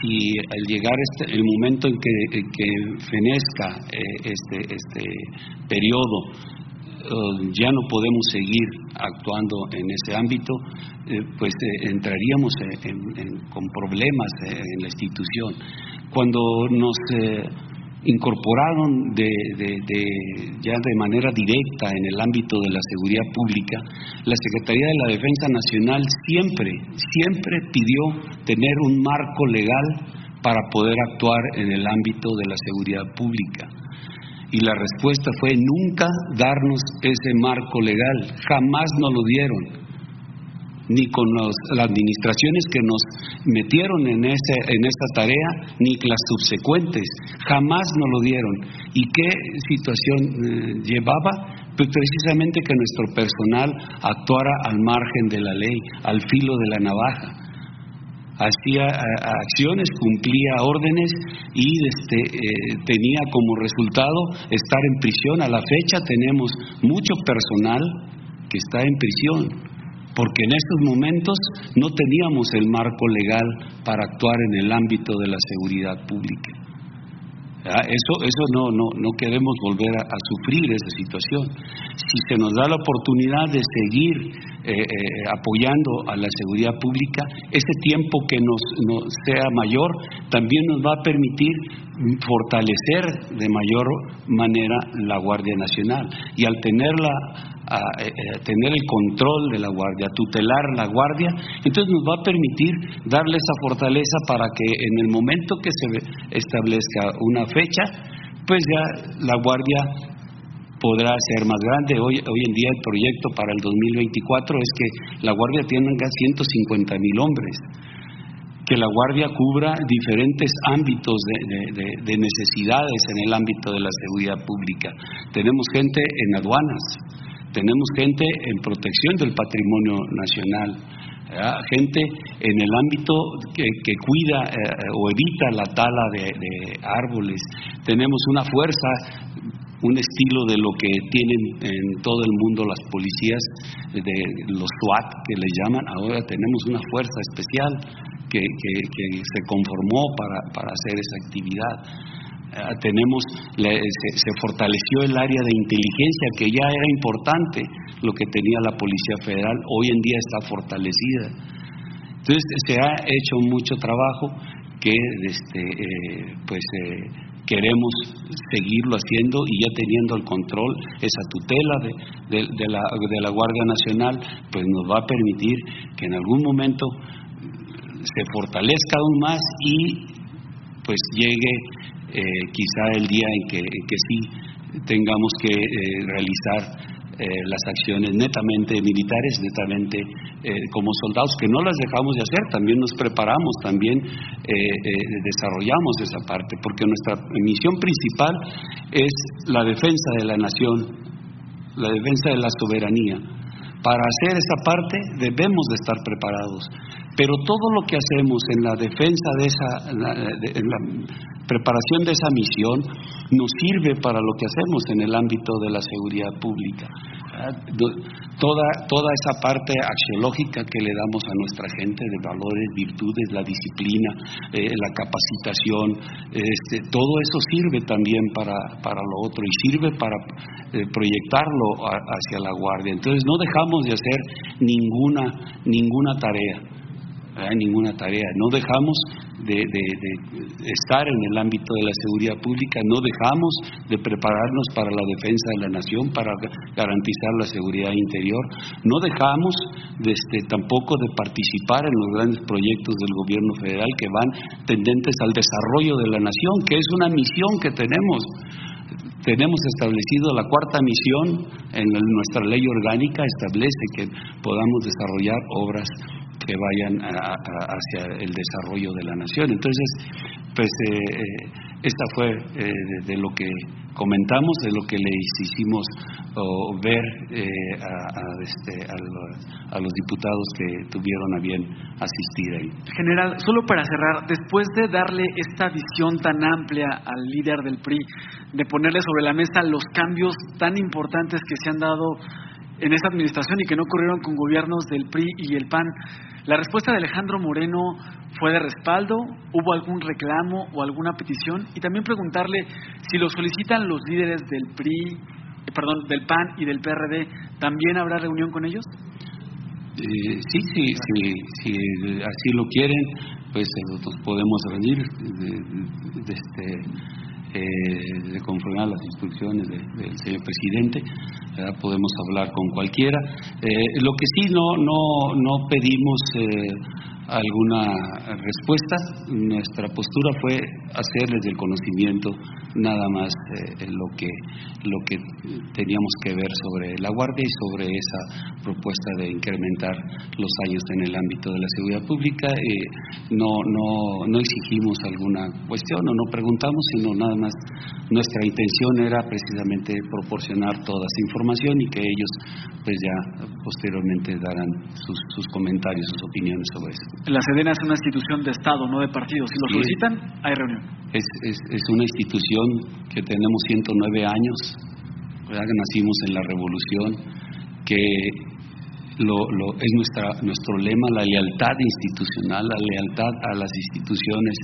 si al llegar este, el momento en que, que fenezca eh, este, este periodo eh, ya no podemos seguir actuando en ese ámbito, eh, pues entraríamos con problemas en la institución. Cuando nos incorporaron de, ya de manera directa en el ámbito de la seguridad pública, la Secretaría de la Defensa Nacional siempre, siempre pidió tener un marco legal para poder actuar en el ámbito de la seguridad pública. Y la respuesta fue nunca darnos ese marco legal, jamás nos lo dieron ni con las administraciones que nos metieron en, ese, en esta tarea, ni las subsecuentes. Jamás nos lo dieron. ¿Y qué situación eh, llevaba? Pues precisamente que nuestro personal actuara al margen de la ley, al filo de la navaja hacía acciones, cumplía órdenes y este, eh, tenía como resultado estar en prisión. A la fecha tenemos mucho personal que está en prisión porque en estos momentos no teníamos el marco legal para actuar en el ámbito de la seguridad pública. Eso, eso no, no, no queremos volver a, sufrir esa situación. Si se nos da la oportunidad de seguir eh, eh, apoyando a la seguridad pública, ese tiempo que nos, nos, sea mayor también nos va a permitir fortalecer de mayor manera la Guardia Nacional. Y al tenerla a, tener el control de la guardia, a tutelar la guardia, entonces nos va a permitir darle esa fortaleza para que en el momento que se establezca una fecha, pues ya la guardia podrá ser más grande. Hoy, en día el proyecto para el 2024 es que la Guardia tenga 150 mil hombres, que la Guardia cubra diferentes ámbitos de, necesidades en el ámbito de la seguridad pública. Tenemos gente en aduanas, tenemos gente en protección del patrimonio nacional, gente en el ámbito que, cuida eh, o evita la tala de, árboles. Tenemos una fuerza un estilo de lo que tienen en todo el mundo las policías, de los SWAT que le llaman, ahora tenemos una fuerza especial que, se conformó para, hacer esa actividad. Ah, tenemos, se, fortaleció el área de inteligencia que ya era importante lo que tenía la Policía Federal, hoy en día está fortalecida. Entonces se ha hecho mucho trabajo que este, eh, pues eh, queremos seguirlo haciendo y ya teniendo el control, esa tutela de, la, de la Guardia Nacional, pues nos va a permitir que en algún momento se fortalezca aún más y pues llegue eh, quizá el día en que, que sí tengamos que eh, realizar eh, las acciones netamente militares, netamente como soldados, que no las dejamos de hacer, también nos preparamos, también desarrollamos esa parte, porque nuestra misión principal es la defensa de la nación, la defensa de la soberanía. Para hacer esa parte debemos de estar preparados, pero todo lo que hacemos en la defensa de esa, en la preparación de esa misión nos sirve para lo que hacemos en el ámbito de la seguridad pública. Toda, toda esa parte axiológica que le damos a nuestra gente de valores, virtudes, la disciplina, eh, la capacitación, este, todo eso sirve también para, para lo otro y sirve para eh, proyectarlo hacia la guardia. Entonces no dejamos de hacer ninguna, ninguna tarea hay ninguna tarea. No dejamos de, estar en el ámbito de la seguridad pública, no dejamos de prepararnos para la defensa de la nación, para garantizar la seguridad interior, no dejamos de, este, tampoco de participar en los grandes proyectos del gobierno federal que van tendentes al desarrollo de la nación, que es una misión que tenemos tenemos establecido la cuarta misión en nuestra ley orgánica, establece que podamos desarrollar obras que vayan hacia el desarrollo de la nación. Entonces, pues eh, eh, esta fue eh, de, lo que comentamos, de lo que le hicimos ver este, a, los, diputados que tuvieron a bien asistir ahí. General, solo para cerrar, después de darle esta visión tan amplia al líder del PRI, de ponerle sobre la mesa los cambios tan importantes que se han dado en esta administración y que no ocurrieron con gobiernos del PRI y el PAN. La respuesta de Alejandro Moreno fue de respaldo, hubo algún reclamo o alguna petición y también preguntarle si lo solicitan los líderes del PRI, eh, perdón, del PAN y del PRD, ¿también habrá reunión con ellos? Eh, sí, sí, sí, si así lo quieren, pues nosotros podemos reunir de, este eh, de conformar las instrucciones del señor presidente, podemos hablar con cualquiera. Eh, lo que sí no, no, no pedimos eh, alguna respuesta. Nuestra postura fue hacerles el conocimiento nada más eh, lo que lo que teníamos que ver sobre la guardia y sobre esa propuesta de incrementar los años en el ámbito de la seguridad pública. Eh, no, no, no exigimos alguna cuestión o no preguntamos, sino nada más nuestra intención era precisamente proporcionar toda esa información y que ellos pues ya posteriormente darán sus, sus comentarios, sus opiniones sobre eso. La Sedena es una institución de Estado, no de partido. Si lo solicitan, hay reunión. Es, es, es, una institución que tenemos 109 años, nacimos en la revolución, que lo, lo, es nuestra, nuestro lema, la lealtad institucional, la lealtad a las instituciones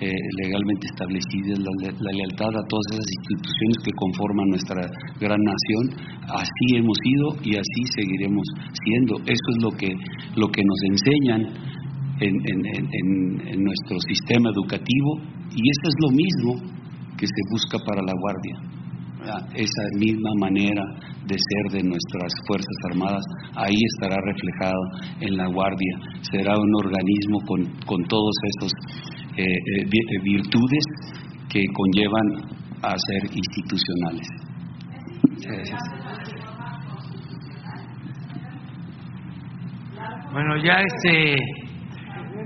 eh, legalmente establecidas, la, la, lealtad a todas esas instituciones que conforman nuestra gran nación. Así hemos sido y así seguiremos siendo. Eso es lo que, lo que nos enseñan en, nuestro sistema educativo y eso es lo mismo que se busca para la guardia. esa misma manera de ser de nuestras Fuerzas Armadas, ahí estará reflejado en la Guardia. Será un organismo con, con todos esos eh, eh, eh, virtudes que conllevan a ser institucionales. Bueno, ya este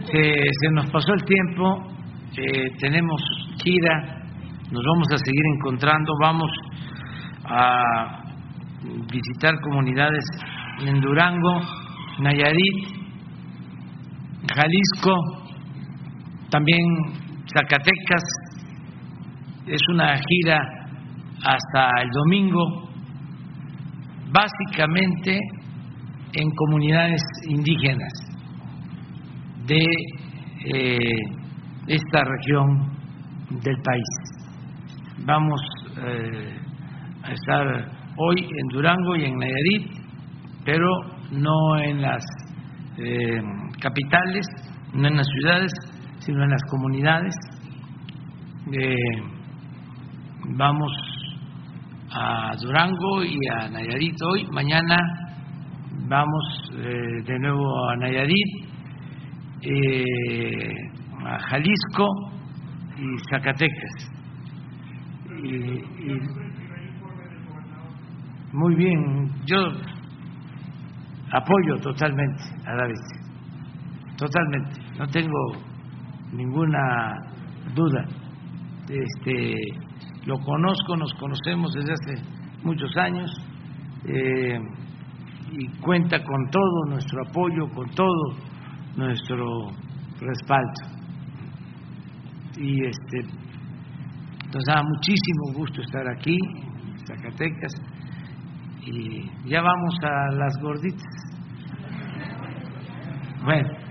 se, nos pasó el tiempo, tenemos gira, nos vamos a seguir encontrando, vamos a visitar comunidades en Durango, Nayarit, Jalisco, también Zacatecas. Es una gira hasta el domingo, básicamente en comunidades indígenas de eh, esta región del país. Vamos eh, a estar hoy en Durango y en Nayarit, pero no en las eh, capitales, no en las ciudades, sino en las comunidades. Vamos a Durango y a Nayarit hoy, mañana vamos de nuevo a Nayarit, a Jalisco y Zacatecas. y muy bien, yo apoyo totalmente a David, totalmente, no tengo ninguna duda. Este, lo conozco, nos conocemos desde hace muchos años eh, y cuenta con todo nuestro apoyo, con todo nuestro respaldo. Y este, nos da muchísimo gusto estar aquí, en Zacatecas y ya vamos a las gorditas. Bueno.